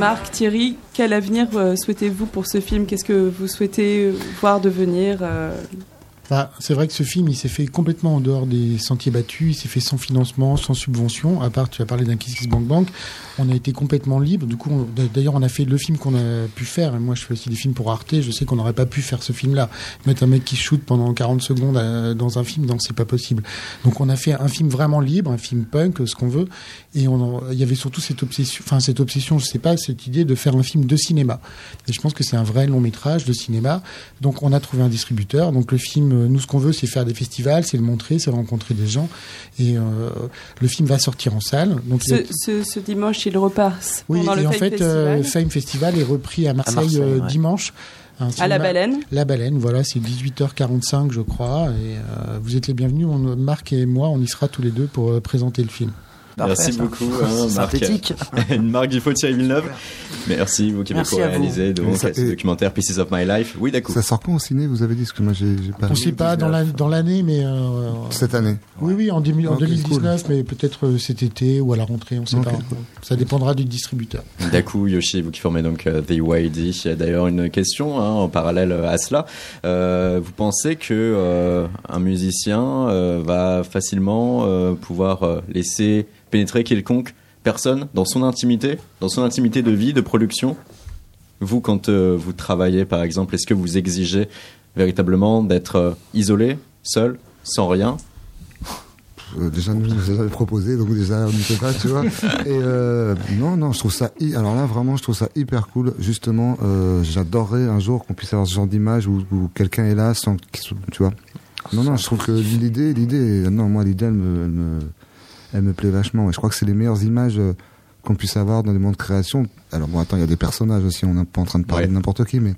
Marc, Thierry, quel avenir euh, souhaitez-vous pour ce film? Qu'est-ce que vous souhaitez euh, voir devenir Bah, c'est vrai que ce film, il s'est fait complètement en dehors des sentiers battus. Il s'est fait sans financement, sans subvention. À part, tu as parlé d'un Kiss Kiss Bank Bank. On a été complètement libre. Du coup, d'ailleurs, on a fait le film qu'on a pu faire. Moi, je fais aussi des films pour Arte. Je sais qu'on n'aurait pas pu faire ce film-là. Mettre un mec qui shoot pendant 40 secondes euh, dans un film, non, c'est pas possible. Donc, on a fait un film vraiment libre, un film punk, ce qu'on veut. Et on il y avait surtout cette obsession, enfin, cette obsession, je sais pas, cette idée de faire un film de cinéma. Et je pense que c'est un vrai long métrage de cinéma. Donc, on a trouvé un distributeur. Donc, le film, nous, ce qu'on veut, c'est faire des festivals, c'est le montrer, c'est rencontrer des gens. Et euh, le film va sortir en salle. Donc, a- ce, dimanche, il repasse oui, le et en fait, euh, Festival. Fame Festival est repris à Marseille, Marseille, euh, ouais. dimanche. À la baleine. La Baleine, voilà, c'est 18h45, je crois. Et euh, vous êtes les bienvenus. On, Marc et moi, on y sera tous les deux pour euh, présenter le film. Merci ça. beaucoup, [laughs] hein, Marc. Synthétique. [laughs] Une marque du faux Thierry Villeneuve. Merci, vous qui avez donc ça- ce documentaire Pieces of My Life. Oui, d'accord. Ça sort quand au ciné, vous avez dit Parce que moi, j'ai pas. on ne sait pas dans la- dans l'année, mais euh, Cette année. oui, oui, en, 2000 en Ok, 2019, mais peut-être euh, cet été ou à la rentrée, on ne sait pas. cool. Ça dépendra du distributeur. Daku, Yoshi, vous qui formez donc euh, The YD. Il y a d'ailleurs une question hein, en parallèle à cela. Euh, vous pensez que euh, un musicien euh, va facilement euh, pouvoir laisser pénétrer quelconque personne dans son intimité, dans son intimité de vie, de production Vous, quand euh, vous travaillez, par exemple, est-ce que vous exigez véritablement d'être euh, isolé, seul, sans rien? Euh, déjà, nous, nous proposé, donc déjà, on n'y peut pas, tu vois. Non, non, je trouve ça. Alors là, vraiment, je trouve ça hyper cool. Justement, j'adorerais un jour qu'on puisse avoir ce genre d'image où, quelqu'un est là sans, tu vois. Non, non, je trouve que l'idée, l'idée, non, moi, l'idée, elle me, elle me plaît vachement. Et je crois que c'est les meilleures images euh, qu'on puisse avoir dans les mondes de création. Alors bon, attends, il y a des personnages aussi. On n'est pas en train de parler Ouais. de n'importe qui, mais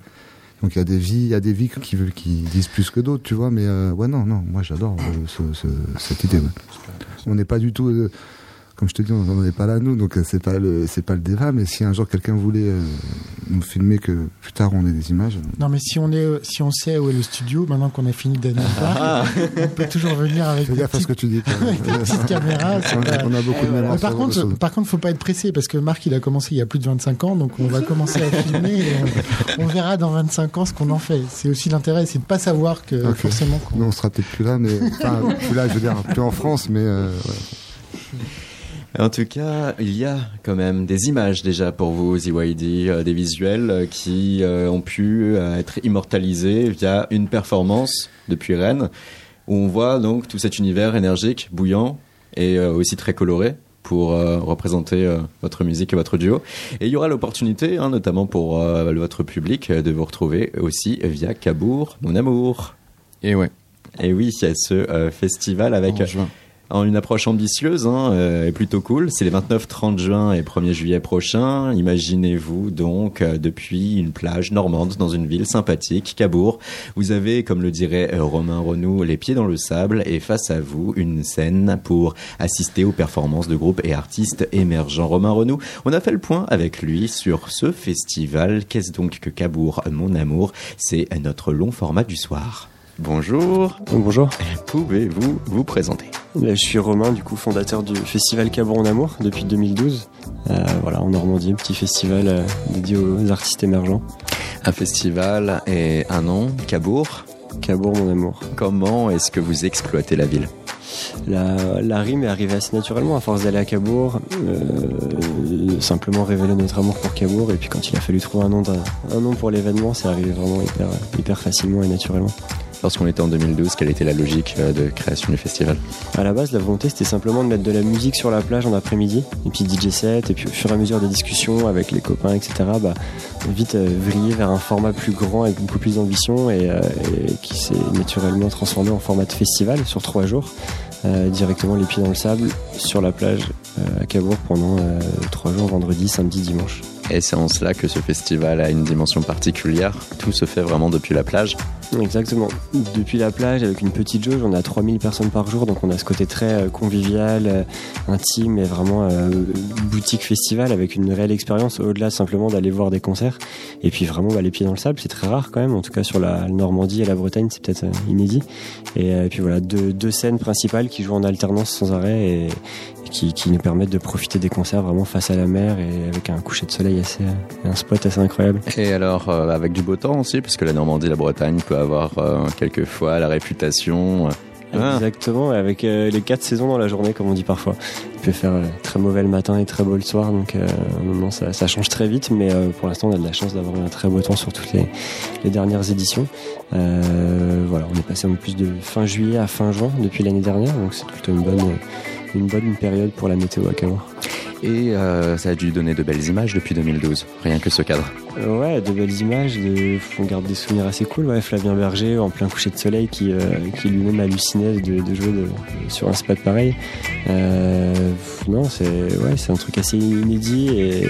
donc il y a des vies, il y a des vies qui veulent, qui disent plus que d'autres, tu vois. Mais euh, ouais, non, non, moi j'adore euh, ce, ce- cette idée. ouais. On n'est pas du tout. euh, comme je te dis, on n'en est pas là nous, donc euh, c'est pas le c'est pas le débat. Mais si un jour quelqu'un voulait euh, nous filmer, que plus tard on ait des images. Non, mais si on est, euh, si on sait où est le studio, maintenant qu'on a fini d'analyser, Ah. on peut toujours venir avec Fais des gaffe à ce que petites, tu dis. [laughs] petites caméras. c'est On a- on beaucoup de mémoire Mais par contre, par contre, faut pas être pressé parce que Marc, il a commencé il y a plus de 25 ans, donc on va commencer à filmer. Et on, on verra dans 25 ans ce qu'on en fait. C'est aussi l'intérêt, c'est de pas savoir que Ok. forcément. qu'on- Nous, on sera peut-être plus là, mais enfin, plus là, je veux dire, plus en France, mais euh, ouais. En tout cas, il y a quand même des images déjà pour vous, ZYD, euh, des visuels euh, qui euh, ont pu euh, être immortalisés via une performance depuis Rennes, où on voit donc tout cet univers énergique, bouillant et aussi très coloré pour euh, représenter euh, votre musique et votre duo. Et il y aura l'opportunité, hein, notamment pour euh, votre public, de vous retrouver aussi via Cabourg, mon amour. Et ouais, Et oui, il y a ce festival avec en juin. En une approche ambitieuse hein, euh, et plutôt cool. C'est les 29, 30 juin et 1er juillet prochains. Imaginez-vous donc euh, depuis une plage normande dans une ville sympathique, Cabourg. Vous avez, comme le dirait euh, Romain Renou, les pieds dans le sable et face à vous une scène pour assister aux performances de groupes et artistes émergents. Romain Renou, on a fait le point avec lui sur ce festival. Qu'est-ce donc que Cabourg, mon amour? C'est notre long format du soir. Bonjour, Bonjour, pouvez-vous vous présenter? Euh, je suis Romain, du coup fondateur du festival Cabourg en Amour depuis 2012. Euh, voilà, en Normandie, un petit festival euh, dédié aux artistes émergents. Un festival et un nom, Cabourg? Cabourg mon amour. Comment est-ce que vous exploitez la ville? La, la rime est arrivée assez naturellement à force d'aller à Cabourg, euh, simplement révéler notre amour pour Cabourg et puis quand il a fallu trouver un nom, d'un- un nom pour l'événement, c'est arrivé vraiment hyper, hyper facilement et naturellement. Lorsqu'on était en 2012, quelle était la logique euh, de création du festival? À la base, la volonté c'était simplement de mettre de la musique sur la plage en après-midi, et puis DJ set, et puis au fur et à mesure des discussions avec les copains, etc., bah, vite euh, vriller vers un format plus grand avec beaucoup plus d'ambition et, euh, et qui s'est naturellement transformé en format de festival sur trois jours, directement les pieds dans le sable, sur la plage à Cabourg pendant euh, trois jours, vendredi, samedi, dimanche. Et c'est en cela que ce festival a une dimension particulière. Tout se fait vraiment depuis la plage. Exactement. Depuis la plage, avec une petite jauge, on a 3000 personnes par jour, donc on a ce côté très euh, convivial, euh, intime et vraiment euh, boutique festival avec une réelle expérience au-delà simplement d'aller voir des concerts. Et puis vraiment bah, les pieds dans le sable, c'est très rare quand même, en tout cas sur la Normandie et la Bretagne, c'est peut-être euh, inédit. Et, euh, puis voilà, deux, deux scènes principales qui jouent en alternance sans arrêt et qui, qui nous permettent de profiter des concerts vraiment face à la mer et avec un coucher de soleil assez, un spot assez incroyable. Et alors, euh, avec du beau temps aussi, puisque la Normandie et la Bretagne peut avoir euh, quelquefois la réputation. euh, ah, Exactement, avec euh, les quatre saisons dans la journée, comme on dit parfois. Il peut faire euh, très mauvais le matin et très beau le soir, donc euh, non, ça, ça change très vite, mais pour l'instant, on a de la chance d'avoir un très beau temps sur toutes les, les dernières éditions. Voilà, on est passé en plus de fin juillet à fin juin depuis l'année dernière, donc c'est plutôt une bonne, une bonne période pour la météo à Cahors. Et euh, ça a dû donner de belles images depuis 2012, rien que ce cadre. Ouais, de belles images, on garde des souvenirs assez cool. Ouais, Flavien Berger en plein coucher de soleil qui, euh, qui lui-même hallucinait de, jouer sur un spot pareil. Euh, non, c'est ouais, un truc assez inédit et,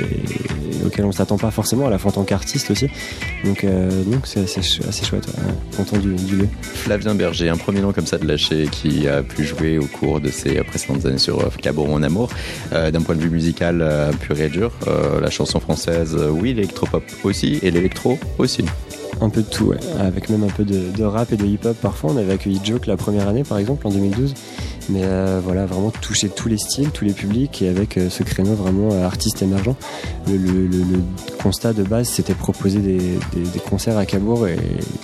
auquel on s'attend pas forcément, à la fois en tant qu'artiste aussi. Donc, euh, c'est assez, ch- assez chouette, content du, du lieu. Flavien Berger, un premier nom comme ça de lâcher qui a pu jouer au cours de ses précédentes années sur Cabourg Mon Amour. D'un point de vue musical pur et dur, la chanson française, oui, l'électropop aussi, et l'électro aussi. Un peu de tout, ouais. avec même un peu de, de rap et de hip-hop parfois. On avait accueilli Joke la première année, par exemple, en 2012. Mais euh, voilà, vraiment toucher tous les styles, tous les publics, et avec euh, ce créneau vraiment euh, artiste émergent. Le, le- le- le constat de base, c'était proposer des, des- des concerts à Cabourg et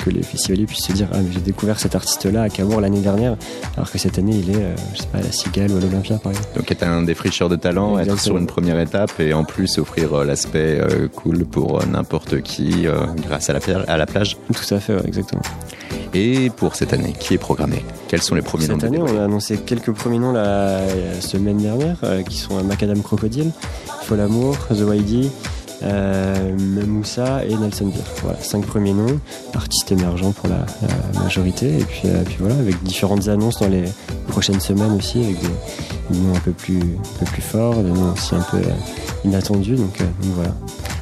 que les festivaliers puissent se dire Ah, j'ai découvert cet artiste-là à Cabourg l'année dernière, alors que cette année, il est, je sais pas, à la Cigale ou à l'Olympia, par exemple. Donc être un défricheur de talent, être sur une première étape et en plus offrir l'aspect cool pour n'importe qui grâce à la, pla- à la plage. Tout à fait, ouais, exactement. Et pour cette année, qui est programmé Quels sont les premiers noms Cette année, on a annoncé quelques premiers noms la, semaine dernière, euh, qui sont Macadam Crocodile, Folamour, The YD, euh, Moussa et Nelson Beer. Voilà, cinq premiers noms, artistes émergents pour la, la majorité, et puis, euh, puis voilà, avec différentes annonces dans les prochaines semaines aussi, avec des, des noms un peu plus, un peu plus forts, des noms aussi un peu euh, inattendus, donc, donc voilà.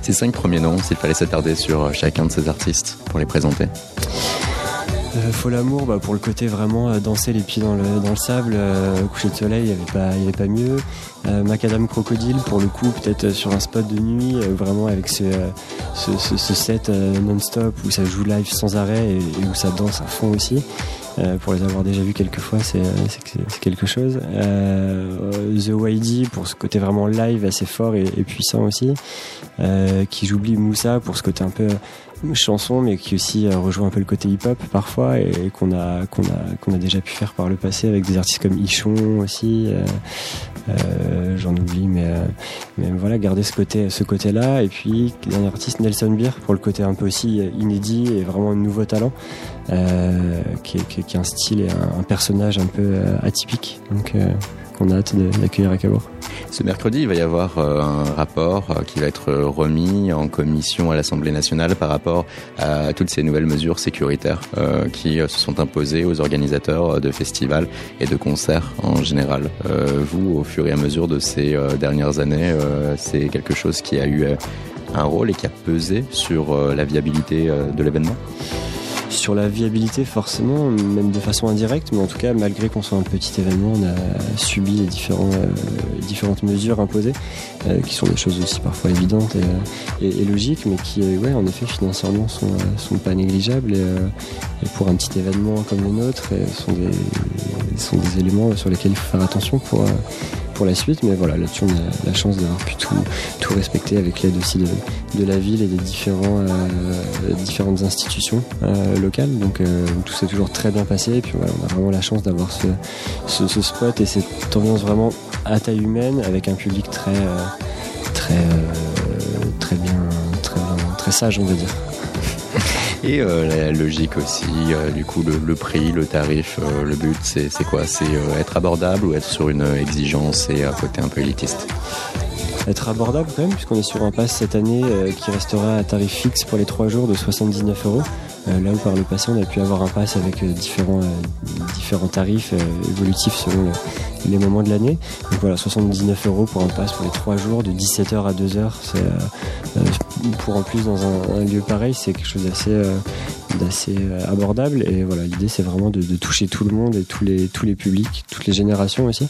Ces cinq premiers noms, s'il fallait s'attarder sur chacun de ces artistes pour les présenter. Euh, Faux l'amour, bah, pour le côté vraiment euh, danser les pieds dans le, sable, euh, coucher de soleil, il n'y avait, pas- mieux. Euh, Macadam Crocodile, pour le coup, peut-être sur un spot de nuit, vraiment avec ce, set non-stop où ça joue live sans arrêt et, où ça danse à fond aussi. Pour les avoir déjà vus quelques fois, c'est c'est que c'est- c'est quelque chose. The YD pour ce côté vraiment live assez fort et, puissant aussi. Euh, qui j'oublie Moussa pour ce côté un peu chanson, mais qui aussi euh, rejoint un peu le côté hip-hop parfois et, qu'on a qu'on a qu'on a déjà pu faire par le passé avec des artistes comme Ichon aussi. euh, euh, J'en oublie, mais mais voilà, garder ce côté ce côté-là. Et puis dernier artiste Nelson Beer pour le côté un peu aussi inédit et vraiment un nouveau talent, qui, qui est un style et un, un personnage un peu atypique. Donc qu'on a hâte d'accueillir à Cabourg. Ce mercredi, il va y avoir euh, un rapport euh, qui va être remis en commission à l'Assemblée nationale par rapport à toutes ces nouvelles mesures sécuritaires euh, qui se sont imposées aux organisateurs de festivals et de concerts en général. Vous, au fur et à mesure de ces dernières années, c'est quelque chose qui a eu un rôle et qui a pesé sur la viabilité de l'événement? Sur la viabilité, forcément, même de façon indirecte, mais en tout cas, malgré qu'on soit un petit événement, on a subi les euh, différentes mesures imposées, euh, qui sont des choses aussi parfois évidentes et, euh, logiques, mais qui, ouais, en effet, financièrement, sont, sont pas négligeables. Et, pour un petit événement comme le nôtre, sont des, sont des éléments sur lesquels il faut faire attention pour, pour la suite. Mais voilà, là-dessus, on a la chance d'avoir pu tout, respecter avec l'aide aussi de, la ville et des euh, différentes institutions euh, locales. Donc euh, tout s'est toujours très bien passé. Et puis voilà, on a vraiment la chance d'avoir ce, ce, spot et cette ambiance vraiment à taille humaine avec un public très, très, très bien, très bien, très sage, on va dire. Et euh, la logique aussi, euh, du coup, le, prix, le tarif, euh, le but, c'est quoi? C'est être abordable ou être sur une exigence et un côté un peu élitiste? Être abordable quand même, puisqu'on est sur un pass cette année qui restera à tarif fixe pour les 3 jours de 79 euros. Là où par le passé on a pu avoir un pass avec différents, différents tarifs évolutifs selon le- les moments de l'année. Donc voilà, 79 euros pour un pass pour les 3 jours de 17h à 2h. C'est, pour en plus dans un, lieu pareil, c'est quelque chose d'assez euh, d'assez euh, abordable. Et voilà, l'idée c'est vraiment de, de toucher tout le monde et tous les, tous les publics, toutes les générations aussi.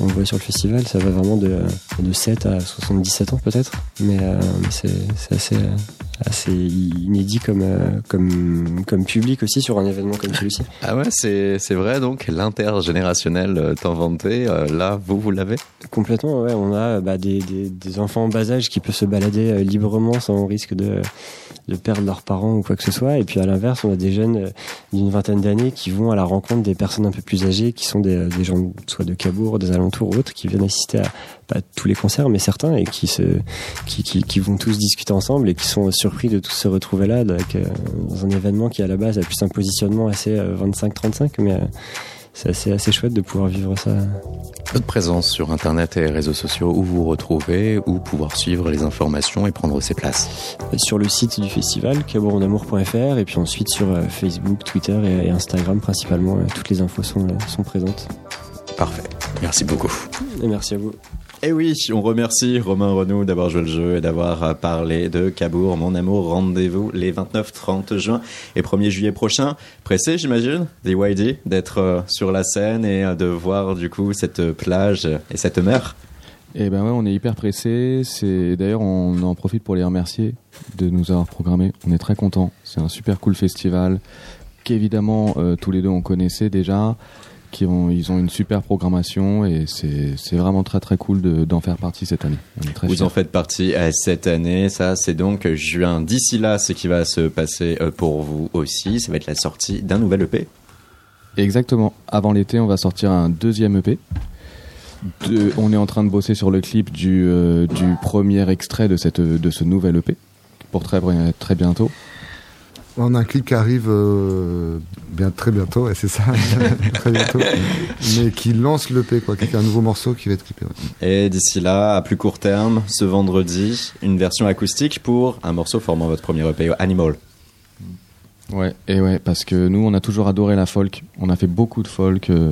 On le voit sur le festival, ça va vraiment de, de 7 à 77 ans peut-être. Mais, euh, c'est, assez, euh, assez inédit comme, comme, comme public aussi sur un événement comme celui-ci. [laughs] Ah ouais, c'est vrai, donc l'intergénérationnel tant vanté, là, vous, vous l'avez? Complètement, ouais. On a bah, des, des, des enfants en bas âge qui peuvent se balader librement sans risque de, de perdre leurs parents ou quoi que ce soit. Et puis à on a des jeunes euh, d'une vingtaine d'années qui vont à la rencontre des personnes un peu plus âgées, qui sont des, euh, gens soit de Cabourg, des alentours ou autres, qui viennent assister à pas tous les concerts, mais certains, et qui, se, qui, vont tous discuter ensemble et qui sont surpris de tous se retrouver là euh, dans un événement qui à la base a plus un positionnement assez euh, 25-35, mais c'est assez, assez chouette de pouvoir vivre ça. Votre présence sur Internet et réseaux sociaux, où vous retrouvez, où pouvoir suivre les informations et prendre ses places? Sur le site du festival, cabourondamour.fr, et puis ensuite sur euh, Facebook, Twitter et, et Instagram principalement. euh, toutes les infos sont, euh, sont présentes. Parfait. Merci beaucoup. Et merci à vous. Et oui, on remercie Romain Renaud d'avoir joué le jeu et d'avoir euh, parlé de Cabourg, mon amour. Rendez-vous les 29, 30 juin et 1er juillet prochain. Pressé, j'imagine, des YD, d'être euh, sur la scène et euh, de voir du coup cette plage et cette mer. Et ben ouais, on est hyper pressé. C'est d'ailleurs on en profite pour les remercier de nous avoir programmé. On est très contents. C'est un super cool festival qu'évidemment tous les deux on connaissait déjà. Qui ont, ils ont une super programmation et c'est vraiment très très cool de- d'en faire partie cette année. Vous fiers. en faites partie euh, cette année, ça c'est donc juin. D'ici là, ce qui va se passer euh, pour vous aussi, ça va être la sortie d'un nouvel EP. Exactement. Avant l'été, on va sortir un deuxième EP. De- on est en train de bosser sur le clip du, euh, du premier extrait de, cette, de ce nouvel EP pour très, très bientôt. On a un clip qui arrive euh, bien très bientôt, ouais, c'est ça, [laughs] très bientôt, mais qui lance l'EP, quoi, qui est un nouveau morceau qui va être clippé. ouais. Et d'ici là, à plus court terme, ce vendredi, une version acoustique pour un morceau formant votre premier EP, Animal. Ouais, et ouais, parce que nous, on a toujours adoré la folk. On a fait beaucoup de folk. euh,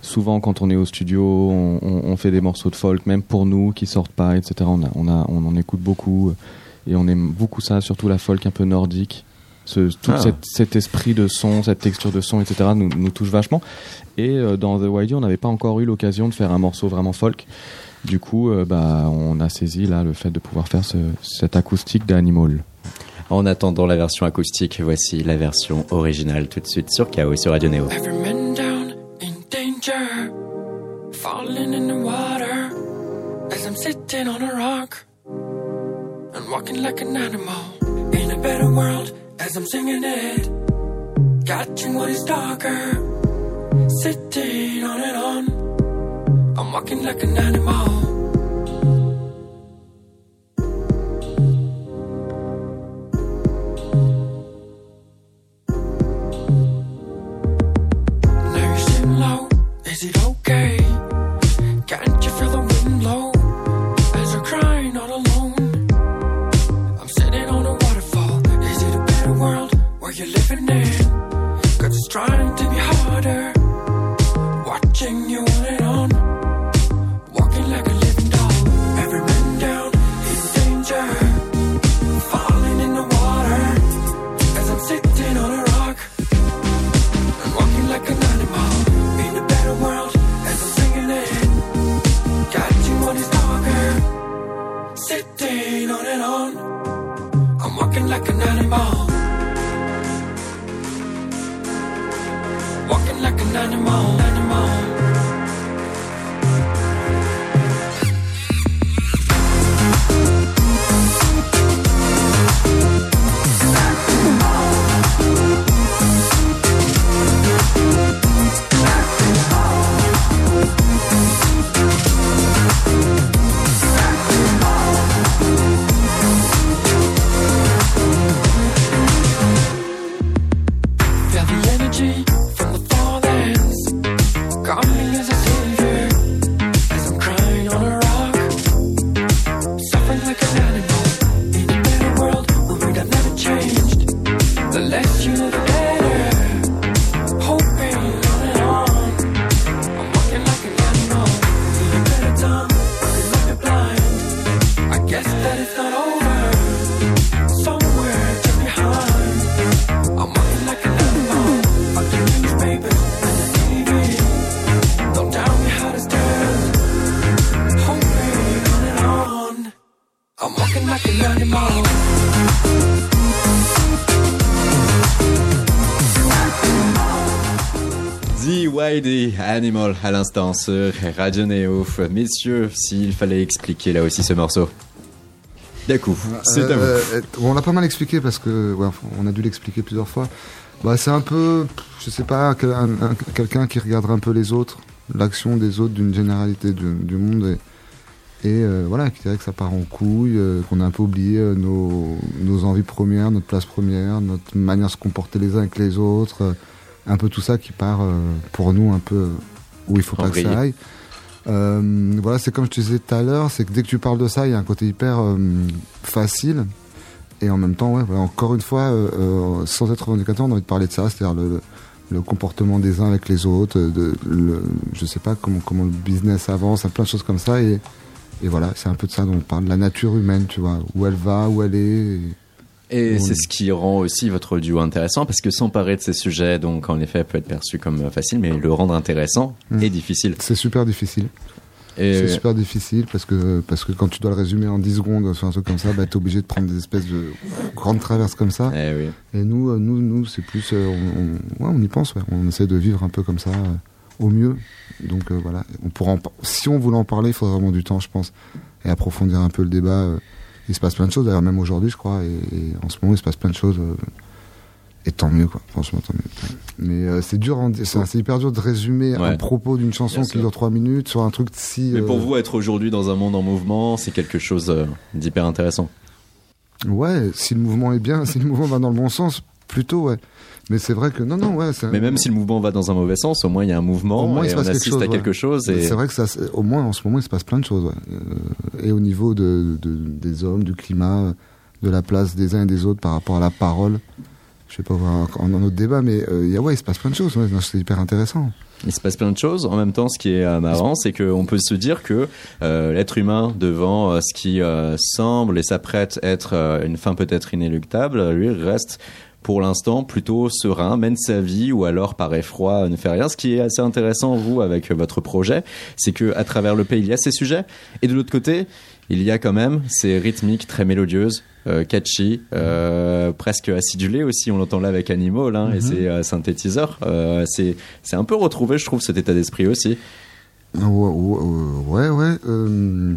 souvent, quand on est au studio, on, on- on fait des morceaux de folk, même pour nous qui sortent pas, etc. On, a, on, a, on en écoute beaucoup. euh, Et on aime beaucoup ça, surtout la folk un peu nordique. Ce, tout Ah. cet, cet esprit de son, cette texture de son, etc. nous, nous touche vachement. Et euh, dans The YD, on n'avait pas encore eu l'occasion de faire un morceau vraiment folk. Du coup, euh, bah, on a saisi là le fait de pouvoir faire ce, cette acoustique d'Animal. En attendant la version acoustique, voici la version originale tout de suite sur KO sur Radio Neo. Every man down in danger, falling in the water as I'm sitting on a rock and walking like an animal in a better world as I'm singing it, catching what is darker, sitting on and on. I'm walking like an animal. Like an animal Animal à l'instant sur Radio Neo. Messieurs, s'il fallait expliquer là aussi ce morceau. D'un coup, c'est à vous. Euh, euh, on l'a pas mal expliqué parce que ouais, on a dû l'expliquer plusieurs fois. Bah, c'est un peu, je sais pas, quel- un- un- quelqu'un qui regarderait un peu les autres, l'action des autres d'une généralité du, du monde et, et, euh, voilà, qui dirait que ça part en couille, euh, qu'on a un peu oublié euh, nos, nos envies premières, notre place première, notre manière de se comporter les uns avec les autres, euh, un peu tout ça qui part euh, pour nous un peu euh, où il faut pas que ça aille. Euh, voilà, c'est comme je te disais tout à l'heure, c'est que dès que tu parles de ça, il y a un côté hyper euh, facile. Et en même temps, ouais, voilà, encore une fois, euh, euh, sans être revendicateur, on a envie de parler de ça, c'est-à-dire le, le comportement des uns avec les autres, euh, de, le, je sais pas comment, comment le business avance, plein de choses comme ça. Et, et voilà, c'est un peu de ça dont on parle, la nature humaine, tu vois, où elle va, où elle est. et- Et c'est ce qui rend aussi votre duo intéressant parce que s'emparer de ces sujets, donc en effet, peut être perçu comme euh, facile, mais le rendre intéressant Mm. est difficile. C'est super difficile. C'est super difficile parce que, parce que quand tu dois le résumer en 10 secondes sur un truc comme ça, bah, t'es obligé de prendre des espèces de grandes traverses comme ça. Eh oui. Et nous, euh, nous, nous, c'est plus, euh, on, on, ouais, on y pense, ouais. On essaie de vivre un peu comme ça, au mieux. Donc euh, voilà, on pourra en si on voulait en parler, il faudrait vraiment du temps, je pense, et approfondir un peu le débat. euh. Il se passe plein de choses, d'ailleurs même aujourd'hui, je crois, et, et en ce moment, il se passe plein de choses. euh, et tant mieux, quoi. Franchement, tant mieux. Mais euh, c'est dur, en- c'est c'est hyper dur de résumer Ouais. un propos d'une chanson qui dure 3 minutes sur un truc si. Mais pour euh, vous, être aujourd'hui dans un monde en mouvement, c'est quelque chose euh, d'hyper intéressant. Ouais, si le mouvement est bien, [laughs] si le mouvement va dans le bon sens, plutôt, ouais. Mais c'est vrai que non, non, ouais. Mais même si le mouvement va dans un mauvais sens, au moins il y a un mouvement Au moins, il on passe quelque assiste chose, à ouais. quelque chose. Et... C'est vrai que ça, au moins en ce moment, il se passe plein de choses. ouais. Euh, et au niveau de, de- des hommes, du climat, de la place des uns et des autres par rapport à la parole. Je sais pas, voir en un autre débat, mais euh, ouais, il se passe plein de choses. ouais. C'est hyper intéressant. Il se passe plein de choses. En même temps, ce qui est euh, marrant, c'est qu'on peut se dire que euh, l'être humain, devant euh, ce qui semble et s'apprête être une fin peut-être inéluctable, lui reste pour l'instant plutôt serein, mène sa vie ou alors par effroi ne fait rien. Ce qui est assez intéressant vous avec votre projet, c'est que à travers le pays il y a ces sujets et de l'autre côté il y a quand même ces rythmiques très mélodieuses, euh, catchy, euh, presque acidulées aussi. On l'entend là avec Animal hein, et Mhm. ses euh, synthétiseurs. Euh, c'est un peu retrouvé, je trouve, cet état d'esprit aussi. Ouais, ouais, euh,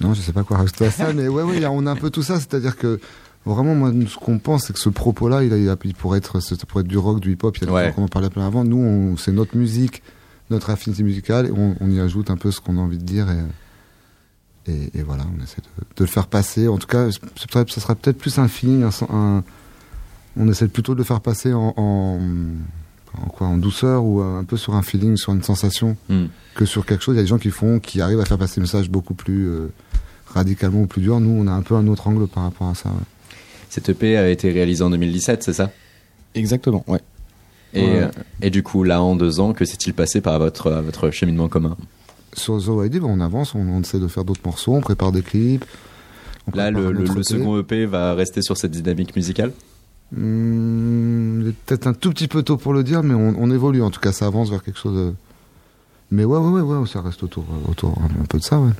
Non, je sais pas quoi rajouter à ça, mais ouais, ouais, on a un peu tout ça, c'est-à-dire que vraiment, moi, ce qu'on pense, c'est que ce propos-là, il, a- il pourrait être, ça pourrait être du rock, du hip-hop. Il y a Ouais. qu'on en parlait plein avant. Nous, on- c'est notre musique, notre affinité musicale, et on, on y ajoute un peu ce qu'on a envie de dire, et, et, et voilà, on essaie de, de le faire passer. En tout cas, ce sera peut-être plus un feeling, un, un- on essaie plutôt de le faire passer en, en, en quoi, en douceur ou un peu sur un feeling, sur une sensation Hmm. que sur quelque chose. Il y a des gens qui font, qui arrivent à faire passer le message beaucoup plus euh, radicalement ou plus dur. Nous, on a un peu un autre angle par rapport à ça. ouais. Cette EP a été réalisée en 2017, c'est ça? Exactement, ouais. et, Ouais. euh, et du coup, là, en deux ans, que s'est-il passé par votre, à votre cheminement commun? Sur The ID, on avance, on, on essaie de faire d'autres morceaux, on prépare des clips. Là, le, second EP va rester sur cette dynamique musicale? Hmm, peut-être un tout petit peu tôt pour le dire, mais on, on évolue. En tout cas, ça avance vers quelque chose de. Mais ouais, ouais, ouais, ouais ça reste autour, autour un peu de ça, ouais.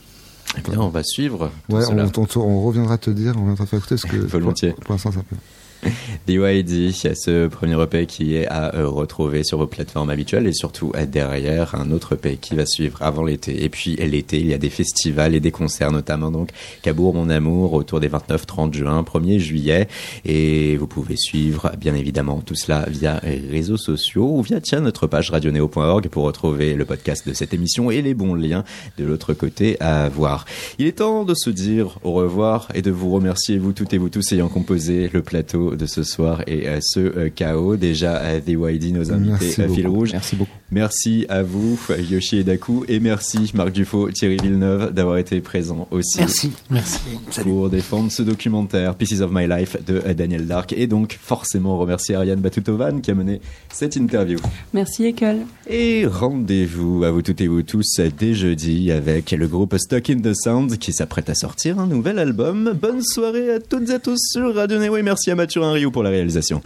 Eh bien, on va suivre. Ouais, on, on- on reviendra te dire, on reviendra te faire écouter parce [laughs] que Volontiers. Pour, pour l'instant, ça peut. [laughs] DYD, ce premier EP qui est à euh, retrouver sur vos plateformes habituelles et surtout euh, derrière un autre EP qui va suivre avant l'été. Et puis l'été, il y a des festivals et des concerts notamment donc Cabourg Mon Amour autour des 29, 30 juin, 1er juillet. Et vous pouvez suivre bien évidemment tout cela via réseaux sociaux ou via tiens notre page radioneo.org pour retrouver le podcast de cette émission et les bons liens de l'autre côté à voir. Il est temps de se dire au revoir et de vous remercier vous toutes et vous tous ayant composé le plateau de ce soir et euh, ce euh, chaos. Déjà à The YD, nos invités Merci à Fil. Rouge. Merci beaucoup. Merci à vous, Yoshi et Daku, et merci Marc Dufaux, Thierry Villeneuve d'avoir été présents aussi Merci. Merci. pour défendre ce documentaire Pieces of My Life de euh, Daniel Dark et donc forcément remercier Ariane Batutovan qui a mené cette interview. Merci Ekel. Et rendez-vous à vous toutes et vous tous dès jeudi avec le groupe Stuck in the Sound qui s'apprête à sortir un nouvel album. Bonne soirée à toutes et à tous sur Radio Neo et merci à Victorin Rioux pour la réalisation.